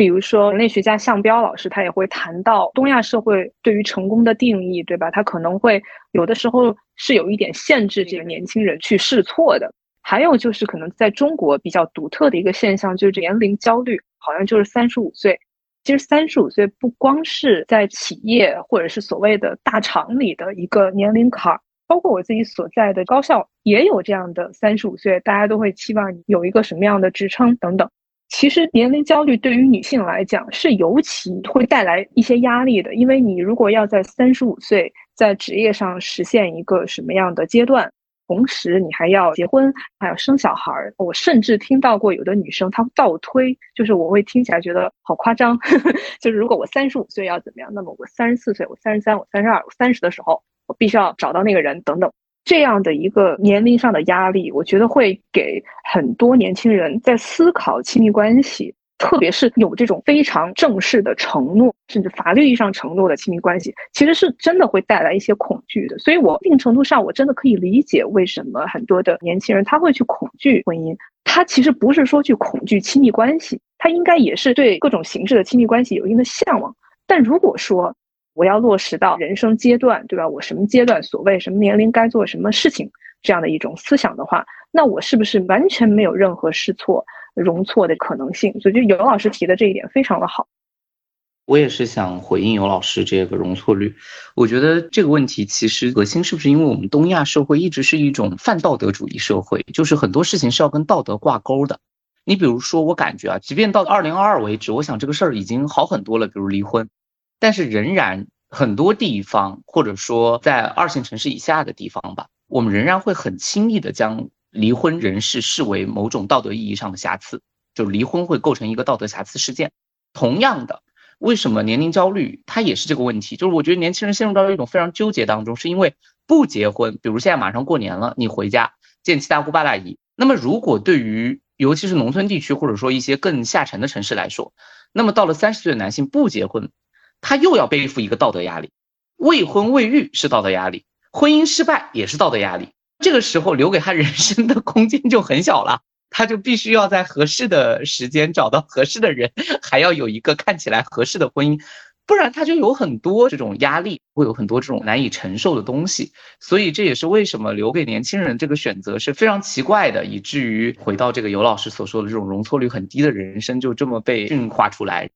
比如说，人类学家向彪老师他也会谈到东亚社会对于成功的定义，对吧？他可能会有的时候是有一点限制这个年轻人去试错的。还有就是可能在中国比较独特的一个现象，就是年龄焦虑，好像就是三十五岁。其实三十五岁不光是在企业或者是所谓的大厂里的一个年龄坎儿，包括我自己所在的高校也有这样的三十五岁，大家都会期望有一个什么样的职称等等。其实年龄焦虑对于女性来讲是尤其会带来一些压力的，因为你如果要在三十五岁在职业上实现一个什么样的阶段，同时你还要结婚，还要生小孩儿。我甚至听到过有的女生她倒推，就是我会听起来觉得好夸张，*laughs* 就是如果我三十五岁要怎么样，那么我三十四岁、我三十三、我三十二、我三十的时候，我必须要找到那个人等等。这样的一个年龄上的压力，我觉得会给很多年轻人在思考亲密关系，特别是有这种非常正式的承诺，甚至法律意义上承诺的亲密关系，其实是真的会带来一些恐惧的。所以，我一定程度上，我真的可以理解为什么很多的年轻人他会去恐惧婚姻。他其实不是说去恐惧亲密关系，他应该也是对各种形式的亲密关系有一定的向往。但如果说，我要落实到人生阶段，对吧？我什么阶段，所谓什么年龄该做什么事情，这样的一种思想的话，那我是不是完全没有任何试错、容错的可能性？所以，就尤老师提的这一点非常的好。我也是想回应尤老师这个容错率。我觉得这个问题其实核心是不是因为我们东亚社会一直是一种泛道德主义社会，就是很多事情是要跟道德挂钩的。你比如说，我感觉啊，即便到二零二二为止，我想这个事儿已经好很多了，比如离婚。但是仍然很多地方，或者说在二线城市以下的地方吧，我们仍然会很轻易的将离婚人士视为某种道德意义上的瑕疵，就是离婚会构成一个道德瑕疵事件。同样的，为什么年龄焦虑它也是这个问题？就是我觉得年轻人陷入到一种非常纠结当中，是因为不结婚，比如现在马上过年了，你回家见七大姑八大姨，那么如果对于尤其是农村地区或者说一些更下沉的城市来说，那么到了三十岁的男性不结婚。他又要背负一个道德压力，未婚未育是道德压力，婚姻失败也是道德压力。这个时候留给他人生的空间就很小了，他就必须要在合适的时间找到合适的人，还要有一个看起来合适的婚姻。不然他就有很多这种压力，会有很多这种难以承受的东西。所以这也是为什么留给年轻人这个选择是非常奇怪的，以至于回到这个尤老师所说的这种容错率很低的人生就这么被驯化出来。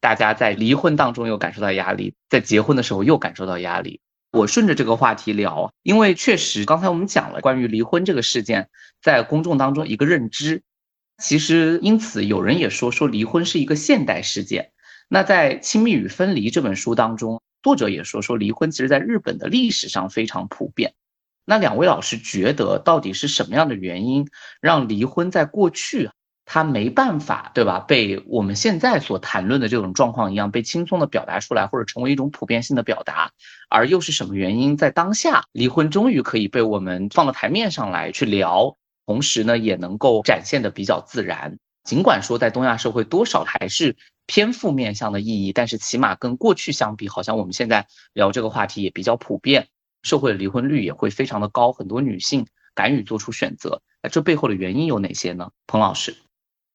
大家在离婚当中又感受到压力，在结婚的时候又感受到压力。我顺着这个话题聊，因为确实刚才我们讲了关于离婚这个事件在公众当中一个认知，其实因此有人也说说离婚是一个现代事件。那在《亲密与分离》这本书当中，作者也说说离婚其实在日本的历史上非常普遍。那两位老师觉得，到底是什么样的原因让离婚在过去他没办法，对吧？被我们现在所谈论的这种状况一样被轻松的表达出来，或者成为一种普遍性的表达，而又是什么原因在当下离婚终于可以被我们放到台面上来去聊，同时呢也能够展现的比较自然。尽管说在东亚社会多少还是。偏负面向的意义，但是起码跟过去相比，好像我们现在聊这个话题也比较普遍，社会的离婚率也会非常的高，很多女性敢于做出选择。那这背后的原因有哪些呢？彭老师，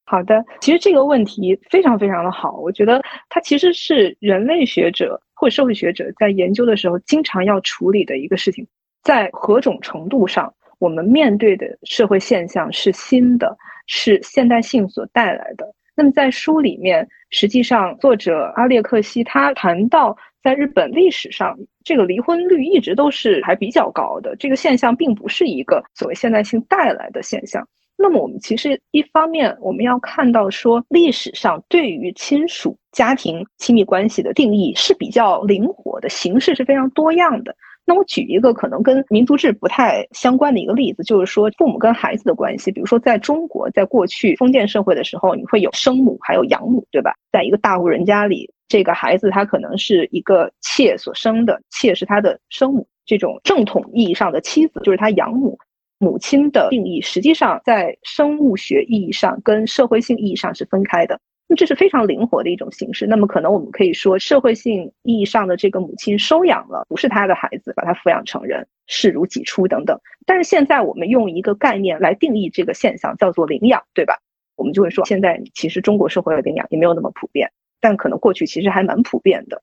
好的，其实这个问题非常非常的好，我觉得它其实是人类学者或社会学者在研究的时候经常要处理的一个事情，在何种程度上，我们面对的社会现象是新的，是现代性所带来的。那么在书里面，实际上作者阿列克西他谈到，在日本历史上，这个离婚率一直都是还比较高的，这个现象并不是一个所谓现代性带来的现象。那么我们其实一方面我们要看到说，历史上对于亲属、家庭、亲密关系的定义是比较灵活的，形式是非常多样的。那我举一个可能跟民族志不太相关的一个例子，就是说父母跟孩子的关系。比如说，在中国，在过去封建社会的时候，你会有生母，还有养母，对吧？在一个大户人家里，这个孩子他可能是一个妾所生的，妾是他的生母。这种正统意义上的妻子就是他养母。母亲的定义，实际上在生物学意义上跟社会性意义上是分开的。那这是非常灵活的一种形式。那么，可能我们可以说，社会性意义上的这个母亲收养了不是他的孩子，把他抚养成人，视如己出等等。但是现在我们用一个概念来定义这个现象，叫做领养，对吧？我们就会说，现在其实中国社会的领养也没有那么普遍，但可能过去其实还蛮普遍的。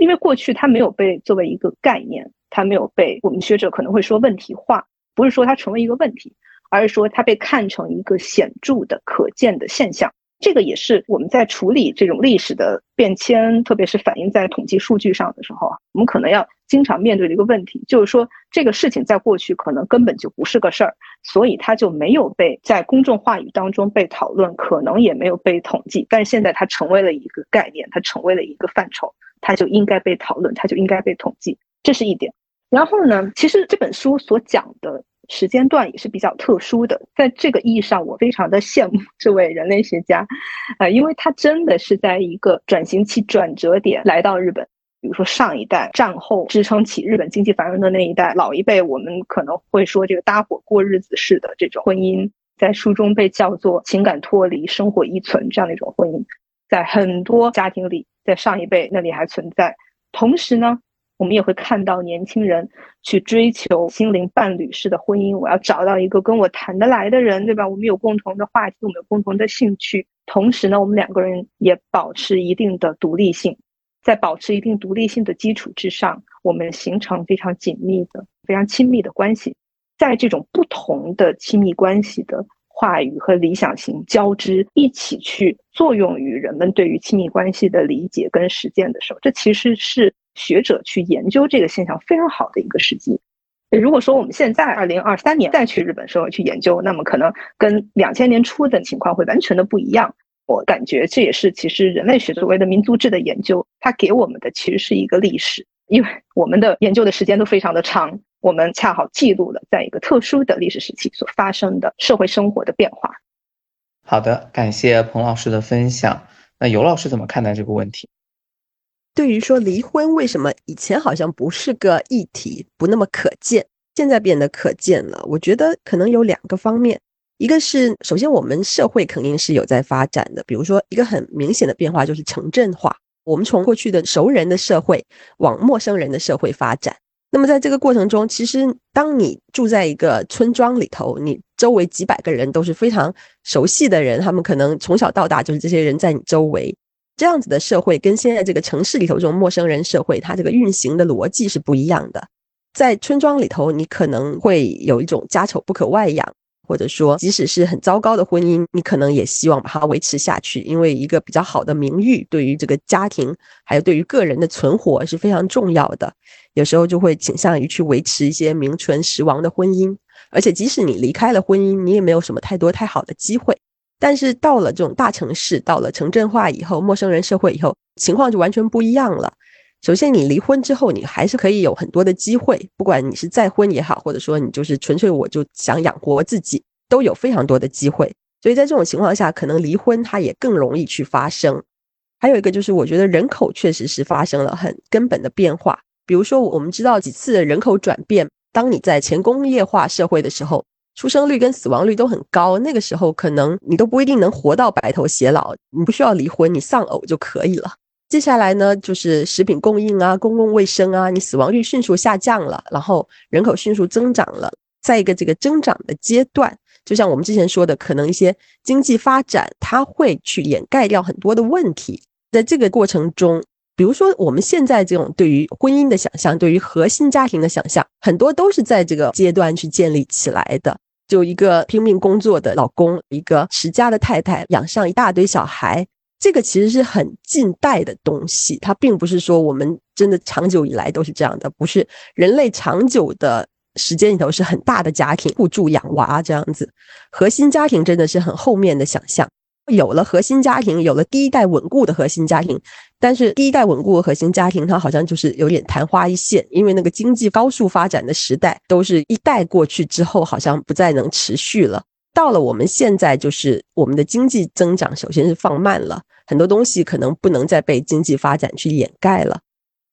因为过去它没有被作为一个概念，它没有被我们学者可能会说问题化，不是说它成为一个问题，而是说它被看成一个显著的、可见的现象。这个也是我们在处理这种历史的变迁，特别是反映在统计数据上的时候啊，我们可能要经常面对的一个问题，就是说这个事情在过去可能根本就不是个事儿，所以它就没有被在公众话语当中被讨论，可能也没有被统计。但是现在它成为了一个概念，它成为了一个范畴，它就应该被讨论，它就应该被统计，这是一点。然后呢，其实这本书所讲的。时间段也是比较特殊的，在这个意义上，我非常的羡慕这位人类学家，呃，因为他真的是在一个转型期转折点来到日本。比如说上一代战后支撑起日本经济繁荣的那一代，老一辈我们可能会说这个搭伙过日子式的这种婚姻，在书中被叫做情感脱离、生活依存这样的一种婚姻，在很多家庭里，在上一辈那里还存在。同时呢。我们也会看到年轻人去追求心灵伴侣式的婚姻。我要找到一个跟我谈得来的人，对吧？我们有共同的话题，我们有共同的兴趣。同时呢，我们两个人也保持一定的独立性，在保持一定独立性的基础之上，我们形成非常紧密的、非常亲密的关系。在这种不同的亲密关系的话语和理想型交织，一起去作用于人们对于亲密关系的理解跟实践的时候，这其实是。学者去研究这个现象非常好的一个时机。如果说我们现在二零二三年再去日本社会去研究，那么可能跟两千年初的情况会完全的不一样。我感觉这也是其实人类学所谓的民族志的研究，它给我们的其实是一个历史，因为我们的研究的时间都非常的长，我们恰好记录了在一个特殊的历史时期所发生的社会生活的变化。好的，感谢彭老师的分享。那尤老师怎么看待这个问题？对于说离婚为什么以前好像不是个议题，不那么可见，现在变得可见了？我觉得可能有两个方面，一个是首先我们社会肯定是有在发展的，比如说一个很明显的变化就是城镇化，我们从过去的熟人的社会往陌生人的社会发展。那么在这个过程中，其实当你住在一个村庄里头，你周围几百个人都是非常熟悉的人，他们可能从小到大就是这些人在你周围。这样子的社会跟现在这个城市里头这种陌生人社会，它这个运行的逻辑是不一样的。在村庄里头，你可能会有一种家丑不可外扬。或者说，即使是很糟糕的婚姻，你可能也希望把它维持下去，因为一个比较好的名誉对于这个家庭，还有对于个人的存活是非常重要的。有时候就会倾向于去维持一些名存实亡的婚姻，而且即使你离开了婚姻，你也没有什么太多太好的机会。但是到了这种大城市，到了城镇化以后，陌生人社会以后，情况就完全不一样了。首先，你离婚之后，你还是可以有很多的机会，不管你是再婚也好，或者说你就是纯粹我就想养活自己，都有非常多的机会。所以在这种情况下，可能离婚它也更容易去发生。还有一个就是，我觉得人口确实是发生了很根本的变化。比如说，我们知道几次人口转变，当你在前工业化社会的时候，出生率跟死亡率都很高，那个时候可能你都不一定能活到白头偕老，你不需要离婚，你丧偶就可以了。接下来呢，就是食品供应啊，公共卫生啊，你死亡率迅速下降了，然后人口迅速增长了。在一个这个增长的阶段，就像我们之前说的，可能一些经济发展它会去掩盖掉很多的问题。在这个过程中，比如说我们现在这种对于婚姻的想象，对于核心家庭的想象，很多都是在这个阶段去建立起来的。就一个拼命工作的老公，一个持家的太太，养上一大堆小孩。这个其实是很近代的东西，它并不是说我们真的长久以来都是这样的，不是人类长久的时间里头是很大的家庭互助养娃这样子，核心家庭真的是很后面的想象。有了核心家庭，有了第一代稳固的核心家庭，但是第一代稳固的核心家庭它好像就是有点昙花一现，因为那个经济高速发展的时代都是一代过去之后，好像不再能持续了。到了我们现在，就是我们的经济增长首先是放慢了。很多东西可能不能再被经济发展去掩盖了，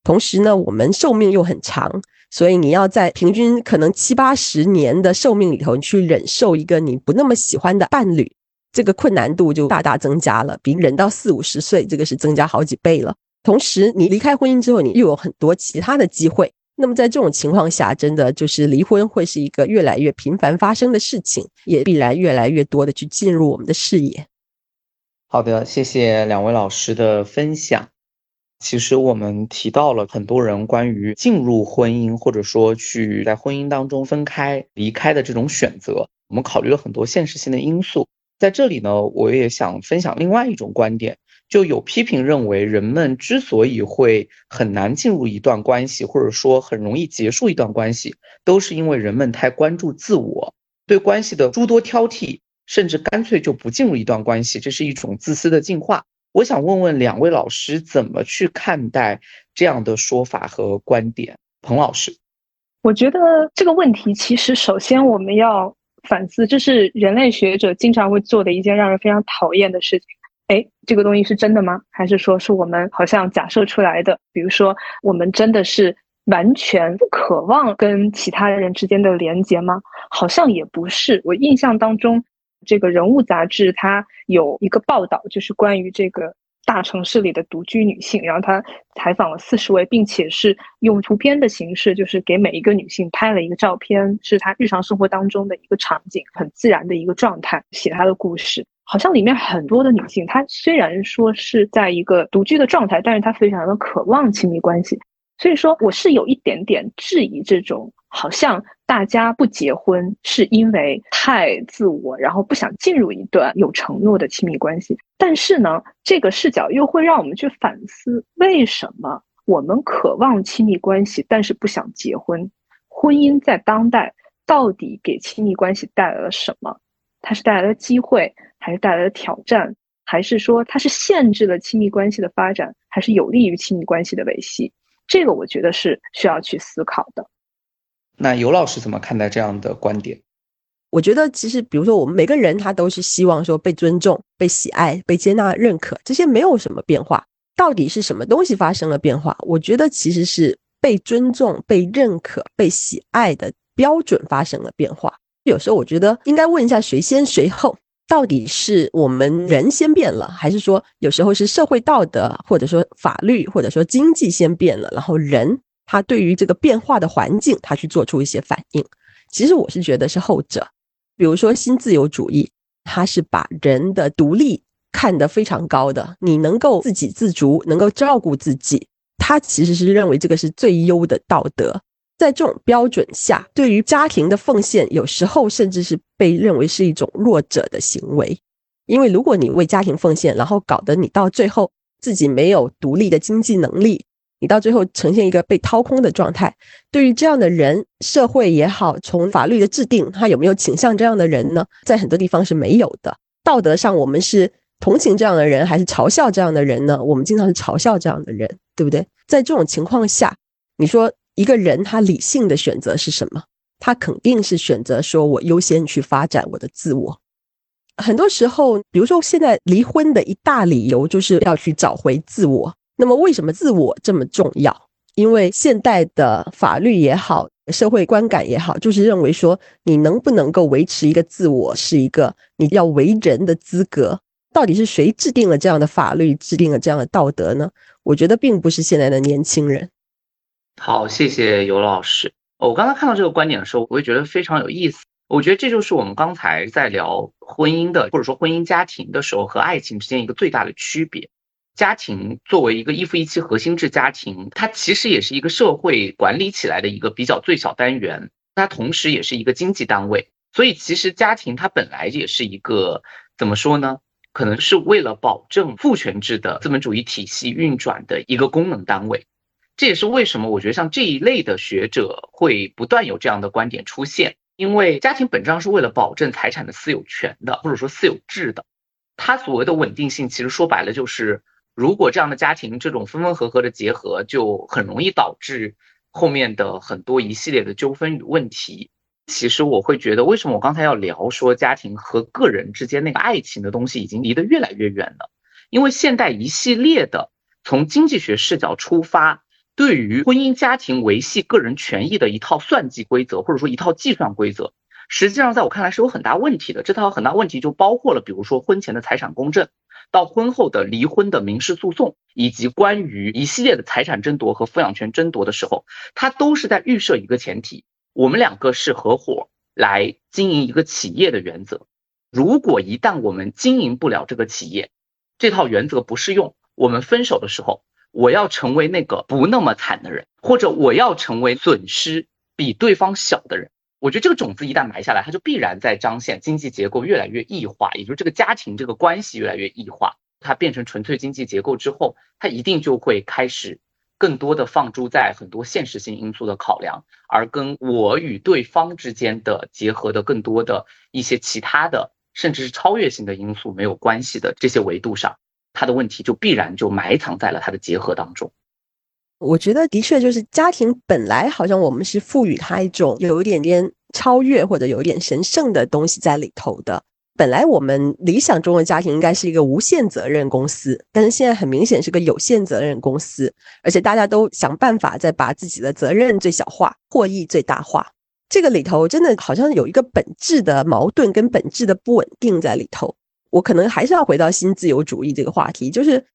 同时呢，我们寿命又很长，所以你要在平均可能七八十年的寿命里头你去忍受一个你不那么喜欢的伴侣，这个困难度就大大增加了，比人到四五十岁这个是增加好几倍了。同时，你离开婚姻之后，你又有很多其他的机会。那么在这种情况下，真的就是离婚会是一个越来越频繁发生的事情，也必然越来越多的去进入我们的视野。好的，谢谢两位老师的分享。其实我们提到了很多人关于进入婚姻，或者说去在婚姻当中分开、离开的这种选择，我们考虑了很多现实性的因素。在这里呢，我也想分享另外一种观点，就有批评认为，人们之所以会很难进入一段关系，或者说很容易结束一段关系，都是因为人们太关注自我，对关系的诸多挑剔。甚至干脆就不进入一段关系，这是一种自私的进化。我想问问两位老师，怎么去看待这样的说法和观点？彭老师，我觉得这个问题其实首先我们要反思，这是人类学者经常会做的一件让人非常讨厌的事情。哎，这个东西是真的吗？还是说是我们好像假设出来的？比如说，我们真的是完全不渴望跟其他人之间的连接吗？好像也不是。我印象当中。这个人物杂志它有一个报道，就是关于这个大城市里的独居女性，然后她采访了四十位，并且是用图片的形式，就是给每一个女性拍了一个照片，是她日常生活当中的一个场景，很自然的一个状态，写她的故事。好像里面很多的女性，她虽然说是在一个独居的状态，但是她非常的渴望亲密关系。所以说，我是有一点点质疑这种。好像大家不结婚是因为太自我，然后不想进入一段有承诺的亲密关系。但是呢，这个视角又会让我们去反思：为什么我们渴望亲密关系，但是不想结婚？婚姻在当代到底给亲密关系带来了什么？它是带来了机会，还是带来了挑战？还是说它是限制了亲密关系的发展，还是有利于亲密关系的维系？这个我觉得是需要去思考的。那尤老师怎么看待这样的观点？我觉得其实，比如说我们每个人，他都是希望说被尊重、被喜爱、被接纳、认可，这些没有什么变化。到底是什么东西发生了变化？我觉得其实是被尊重、被认可、被喜爱的标准发生了变化。有时候我觉得应该问一下谁先谁后，到底是我们人先变了，还是说有时候是社会道德，或者说法律，或者说经济先变了，然后人？他对于这个变化的环境，他去做出一些反应。其实我是觉得是后者。比如说新自由主义，它是把人的独立看得非常高的，你能够自给自足，能够照顾自己，他其实是认为这个是最优的道德。在这种标准下，对于家庭的奉献，有时候甚至是被认为是一种弱者的行为。因为如果你为家庭奉献，然后搞得你到最后自己没有独立的经济能力，你到最后呈现一个被掏空的状态，对于这样的人，社会也好，从法律的制定，他有没有倾向这样的人呢？在很多地方是没有的。道德上，我们是同情这样的人，还是嘲笑这样的人呢？我们经常是嘲笑这样的人，对不对？在这种情况下，你说。一个人他理性的选择是什么？他肯定是选择说，我优先去发展我的自我。很多时候，比如说现在离婚的一大理由就是要去找回自我。那么，为什么自我这么重要？因为现代的法律也好，社会观感也好，就是认为说，你能不能够维持一个自我，是一个你要为人的资格。到底是谁制定了这样的法律，制定了这样的道德呢？我觉得并不是现在的年轻人。好，谢谢尤老师。我刚刚看到这个观点的时候，我会觉得非常有意思。我觉得这就是我们刚才在聊婚姻的，或者说婚姻家庭的时候，和爱情之间一个最大的区别。家庭作为一个一夫一妻核心制家庭，它其实也是一个社会管理起来的一个比较最小单元，它同时也是一个经济单位。所以，其实家庭它本来也是一个怎么说呢？可能是为了保证父权制的资本主义体系运转的一个功能单位。这也是为什么我觉得像这一类的学者会不断有这样的观点出现，因为家庭本质上是为了保证财产的私有权的，或者说私有制的。它所谓的稳定性，其实说白了就是，如果这样的家庭这种分分合合的结合，就很容易导致后面的很多一系列的纠纷与问题。其实我会觉得，为什么我刚才要聊说家庭和个人之间那个爱情的东西已经离得越来越远了？因为现代一系列的从经济学视角出发。对于婚姻家庭维系个人权益的一套算计规则，或者说一套计算规则，实际上在我看来是有很大问题的。这套很大问题就包括了，比如说婚前的财产公证，到婚后的离婚的民事诉讼，以及关于一系列的财产争夺和抚养权争夺的时候，它都是在预设一个前提：我们两个是合伙来经营一个企业的原则。如果一旦我们经营不了这个企业，这套原则不适用，我们分手的时候。我要成为那个不那么惨的人，或者我要成为损失比对方小的人。我觉得这个种子一旦埋下来，它就必然在彰显经济结构越来越异化，也就是这个家庭这个关系越来越异化。它变成纯粹经济结构之后，它一定就会开始更多的放诸在很多现实性因素的考量，而跟我与对方之间的结合的更多的一些其他的，甚至是超越性的因素没有关系的这些维度上。他的问题就必然就埋藏在了他的结合当中。我觉得的确就是家庭本来好像我们是赋予它一种有一点点超越或者有一点神圣的东西在里头的。本来我们理想中的家庭应该是一个无限责任公司，但是现在很明显是个有限责任公司，而且大家都想办法在把自己的责任最小化，获益最大化。这个里头真的好像有一个本质的矛盾跟本质的不稳定在里头。我可能还是要回到新自由主义这个话题，就是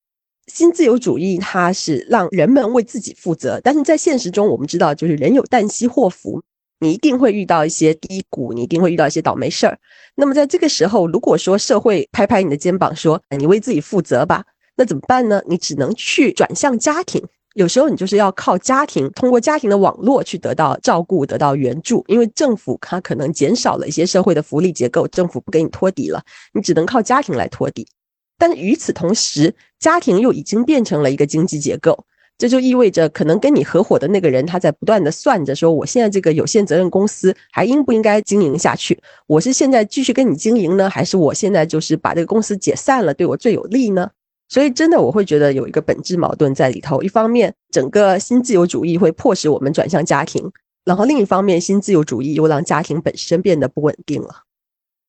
新自由主义它是让人们为自己负责，但是在现实中我们知道，就是人有旦夕祸福，你一定会遇到一些低谷，你一定会遇到一些倒霉事儿。那么在这个时候，如果说社会拍拍你的肩膀说你为自己负责吧，那怎么办呢？你只能去转向家庭。有时候你就是要靠家庭，通过家庭的网络去得到照顾、得到援助，因为政府它可能减少了一些社会的福利结构，政府不给你托底了，你只能靠家庭来托底。但与此同时，家庭又已经变成了一个经济结构，这就意味着可能跟你合伙的那个人他在不断的算着说，我现在这个有限责任公司还应不应该经营下去？我是现在继续跟你经营呢，还是我现在就是把这个公司解散了，对我最有利呢？所以，真的，我会觉得有一个本质矛盾在里头。一方面，整个新自由主义会迫使我们转向家庭；然后另一方面，新自由主义又让家庭本身变得不稳定了。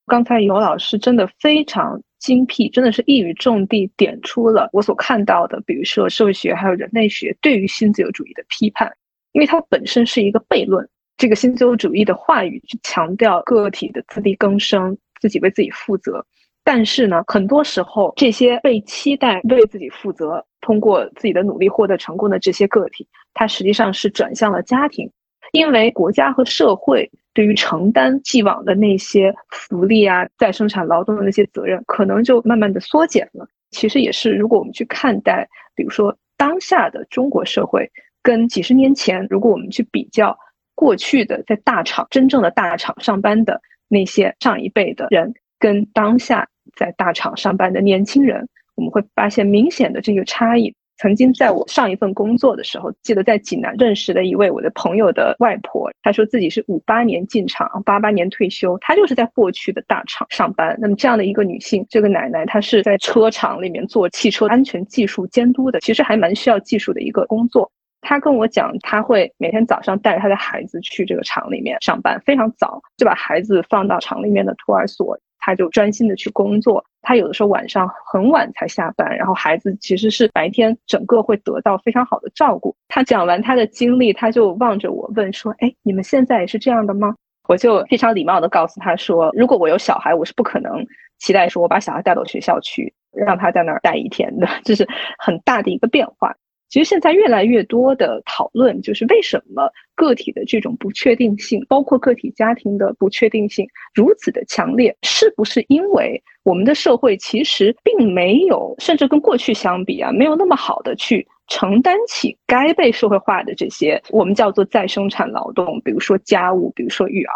刚才尤老师真的非常精辟，真的是一语中的点出了我所看到的，比如说社会学还有人类学对于新自由主义的批判，因为它本身是一个悖论。这个新自由主义的话语去强调个体的自力更生，自己为自己负责。但是呢，很多时候这些被期待为自己负责、通过自己的努力获得成功的这些个体，他实际上是转向了家庭，因为国家和社会对于承担既往的那些福利啊、再生产劳动的那些责任，可能就慢慢的缩减了。其实也是，如果我们去看待，比如说当下的中国社会，跟几十年前，如果我们去比较过去的在大厂真正的大厂上班的那些上一辈的人，跟当下在大厂上班的年轻人，我们会发现明显的这个差异。曾经在我上一份工作的时候，记得在济南认识的一位我的朋友的外婆，她说自己是五八年进厂，八八年退休，她就是在过去的大厂上班。那么这样的一个女性，这个奶奶她是在车厂里面做汽车安全技术监督的，其实还蛮需要技术的一个工作。她跟我讲，她会每天早上带着她的孩子去这个厂里面上班，非常早就把孩子放到厂里面的托儿所。他就专心的去工作，他有的时候晚上很晚才下班，然后孩子其实是白天整个会得到非常好的照顾。他讲完他的经历，他就望着我问说：“哎，你们现在也是这样的吗？”我就非常礼貌的告诉他说：“如果我有小孩，我是不可能期待说我把小孩带到学校去，让他在那儿待一天的，这是很大的一个变化。”其实现在越来越多的讨论，就是为什么个体的这种不确定性，包括个体家庭的不确定性如此的强烈，是不是因为我们的社会其实并没有，甚至跟过去相比啊，没有那么好的去承担起该被社会化的这些我们叫做再生产劳动，比如说家务，比如说育儿。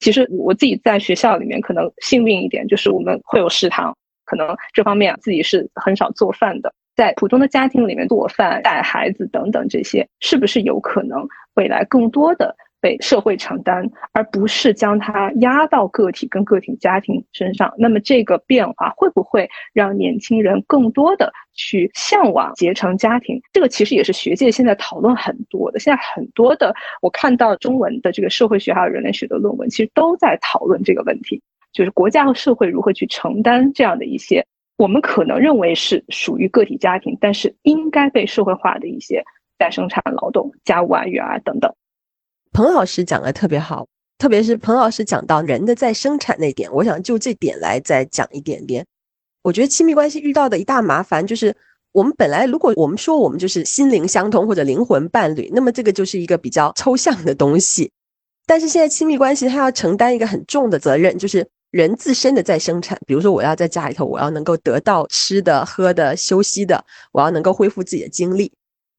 其实我自己在学校里面可能幸运一点，就是我们会有食堂，可能这方面自己是很少做饭的。在普通的家庭里面做饭、带孩子等等这些，是不是有可能未来更多的被社会承担，而不是将它压到个体跟个体家庭身上？那么这个变化会不会让年轻人更多的去向往结成家庭？这个其实也是学界现在讨论很多的。现在很多的我看到中文的这个社会学还有人类学的论文，其实都在讨论这个问题，就是国家和社会如何去承担这样的一些。我们可能认为是属于个体家庭，但是应该被社会化的一些再生产劳动、家务啊、育儿等等。彭老师讲的特别好，特别是彭老师讲到人的再生产那点，我想就这点来再讲一点点。我觉得亲密关系遇到的一大麻烦就是，我们本来如果我们说我们就是心灵相通或者灵魂伴侣，那么这个就是一个比较抽象的东西。但是现在亲密关系它要承担一个很重的责任，就是。人自身的再生产，比如说我要在家里头，我要能够得到吃的、喝的、休息的，我要能够恢复自己的精力，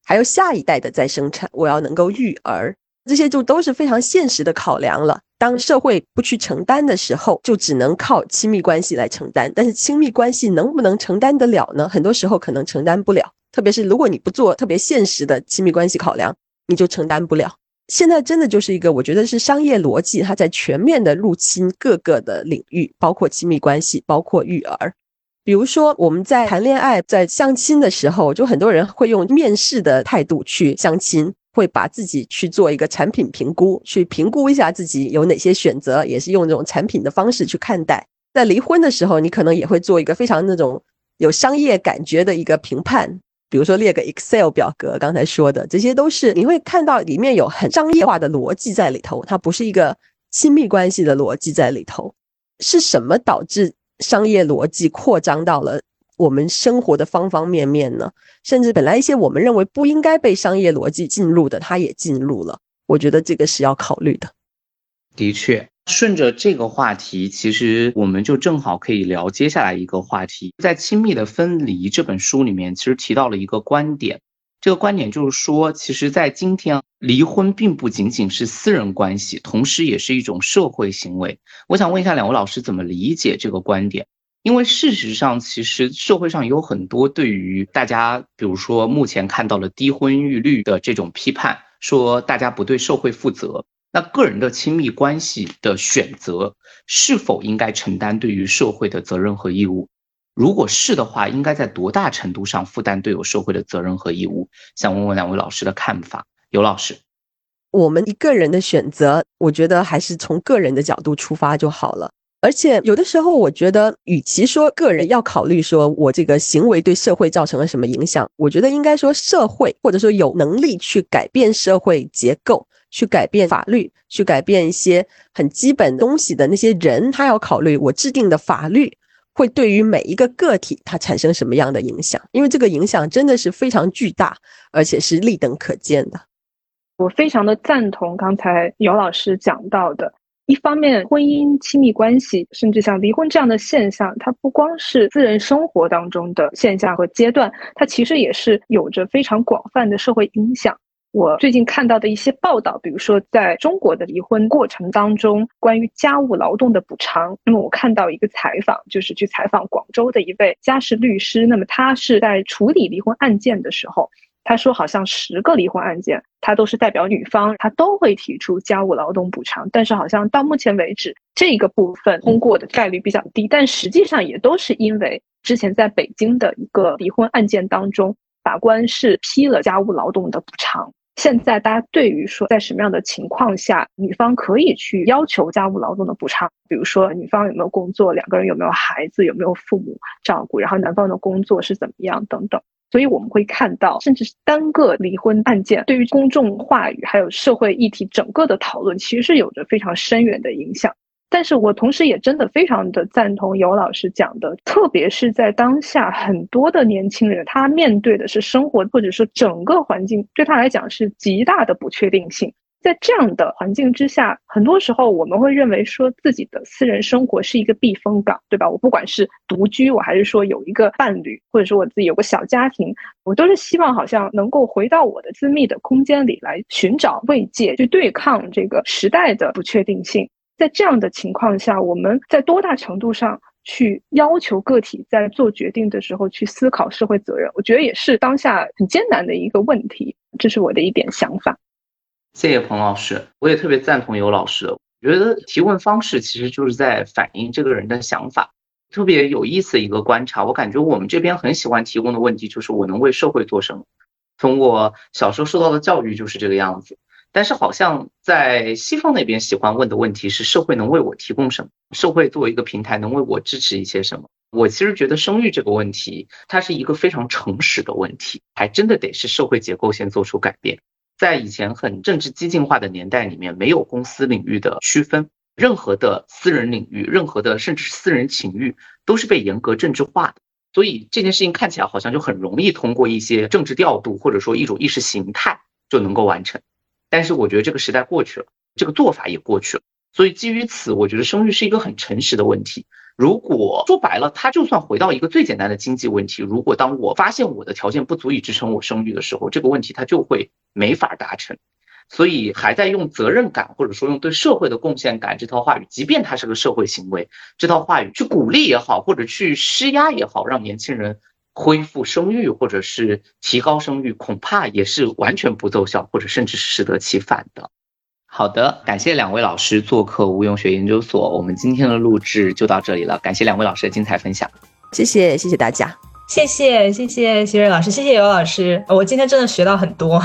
还有下一代的再生产，我要能够育儿，这些就都是非常现实的考量了。当社会不去承担的时候，就只能靠亲密关系来承担。但是亲密关系能不能承担得了呢？很多时候可能承担不了，特别是如果你不做特别现实的亲密关系考量，你就承担不了。现在真的就是一个，我觉得是商业逻辑，它在全面的入侵各个的领域，包括亲密关系，包括育儿。比如说我们在谈恋爱、在相亲的时候，就很多人会用面试的态度去相亲，会把自己去做一个产品评估，去评估一下自己有哪些选择，也是用这种产品的方式去看待。在离婚的时候，你可能也会做一个非常那种有商业感觉的一个评判。比如说列个 Excel 表格，刚才说的这些都是你会看到里面有很商业化的逻辑在里头，它不是一个亲密关系的逻辑在里头。是什么导致商业逻辑扩张到了我们生活的方方面面呢？甚至本来一些我们认为不应该被商业逻辑进入的，它也进入了。我觉得这个是要考虑的。的确。顺着这个话题，其实我们就正好可以聊接下来一个话题。在《亲密的分离》这本书里面，其实提到了一个观点，这个观点就是说，其实，在今天，离婚并不仅仅是私人关系，同时也是一种社会行为。我想问一下两位老师，怎么理解这个观点？因为事实上，其实社会上有很多对于大家，比如说目前看到了低婚育率的这种批判，说大家不对社会负责。那个人的亲密关系的选择是否应该承担对于社会的责任和义务？如果是的话，应该在多大程度上负担对有社会的责任和义务？想问问两位老师的看法。尤老师，我们一个人的选择，我觉得还是从个人的角度出发就好了。而且有的时候，我觉得与其说个人要考虑说我这个行为对社会造成了什么影响，我觉得应该说社会或者说有能力去改变社会结构。去改变法律，去改变一些很基本东西的那些人，他要考虑我制定的法律会对于每一个个体它产生什么样的影响，因为这个影响真的是非常巨大，而且是立等可见的。我非常的赞同刚才尤老师讲到的，一方面，婚姻、亲密关系，甚至像离婚这样的现象，它不光是私人生活当中的现象和阶段，它其实也是有着非常广泛的社会影响。我最近看到的一些报道，比如说在中国的离婚过程当中，关于家务劳动的补偿。那么我看到一个采访，就是去采访广州的一位家事律师。那么他是在处理离婚案件的时候，他说好像十个离婚案件，他都是代表女方，他都会提出家务劳动补偿。但是好像到目前为止，这个部分通过的概率比较低。但实际上也都是因为之前在北京的一个离婚案件当中，法官是批了家务劳动的补偿。现在大家对于说在什么样的情况下，女方可以去要求家务劳动的补偿，比如说女方有没有工作，两个人有没有孩子，有没有父母照顾，然后男方的工作是怎么样等等。所以我们会看到，甚至是单个离婚案件对于公众话语还有社会议题整个的讨论，其实是有着非常深远的影响。但是我同时也真的非常的赞同尤老师讲的，特别是在当下，很多的年轻人他面对的是生活或者说整个环境对他来讲是极大的不确定性。在这样的环境之下，很多时候我们会认为说自己的私人生活是一个避风港，对吧？我不管是独居，我还是说有一个伴侣，或者说我自己有个小家庭，我都是希望好像能够回到我的私密的空间里来寻找慰藉，去对抗这个时代的不确定性。在这样的情况下，我们在多大程度上去要求个体在做决定的时候去思考社会责任？我觉得也是当下很艰难的一个问题。这是我的一点想法。谢谢彭老师，我也特别赞同尤老师。我觉得提问方式其实就是在反映这个人的想法。特别有意思的一个观察，我感觉我们这边很喜欢提供的问题就是我能为社会做什么？从我小时候受到的教育就是这个样子。但是好像在西方那边喜欢问的问题是社会能为我提供什么？社会作为一个平台能为我支持一些什么？我其实觉得生育这个问题，它是一个非常诚实的问题，还真的得是社会结构先做出改变。在以前很政治激进化的年代里面，没有公司领域的区分，任何的私人领域，任何的甚至是私人情欲，都是被严格政治化的。所以这件事情看起来好像就很容易通过一些政治调度，或者说一种意识形态就能够完成。但是我觉得这个时代过去了，这个做法也过去了，所以基于此，我觉得生育是一个很诚实的问题。如果说白了，它就算回到一个最简单的经济问题，如果当我发现我的条件不足以支撑我生育的时候，这个问题它就会没法达成。所以还在用责任感或者说用对社会的贡献感这套话语，即便它是个社会行为，这套话语去鼓励也好，或者去施压也好，让年轻人。恢复生育或者是提高生育，恐怕也是完全不奏效，或者甚至是适得其反的。好的，感谢两位老师做客无用学研究所，我们今天的录制就到这里了。感谢两位老师的精彩分享，谢谢谢谢大家，谢谢谢谢徐瑞老师，谢谢尤老师，我今天真的学到很多。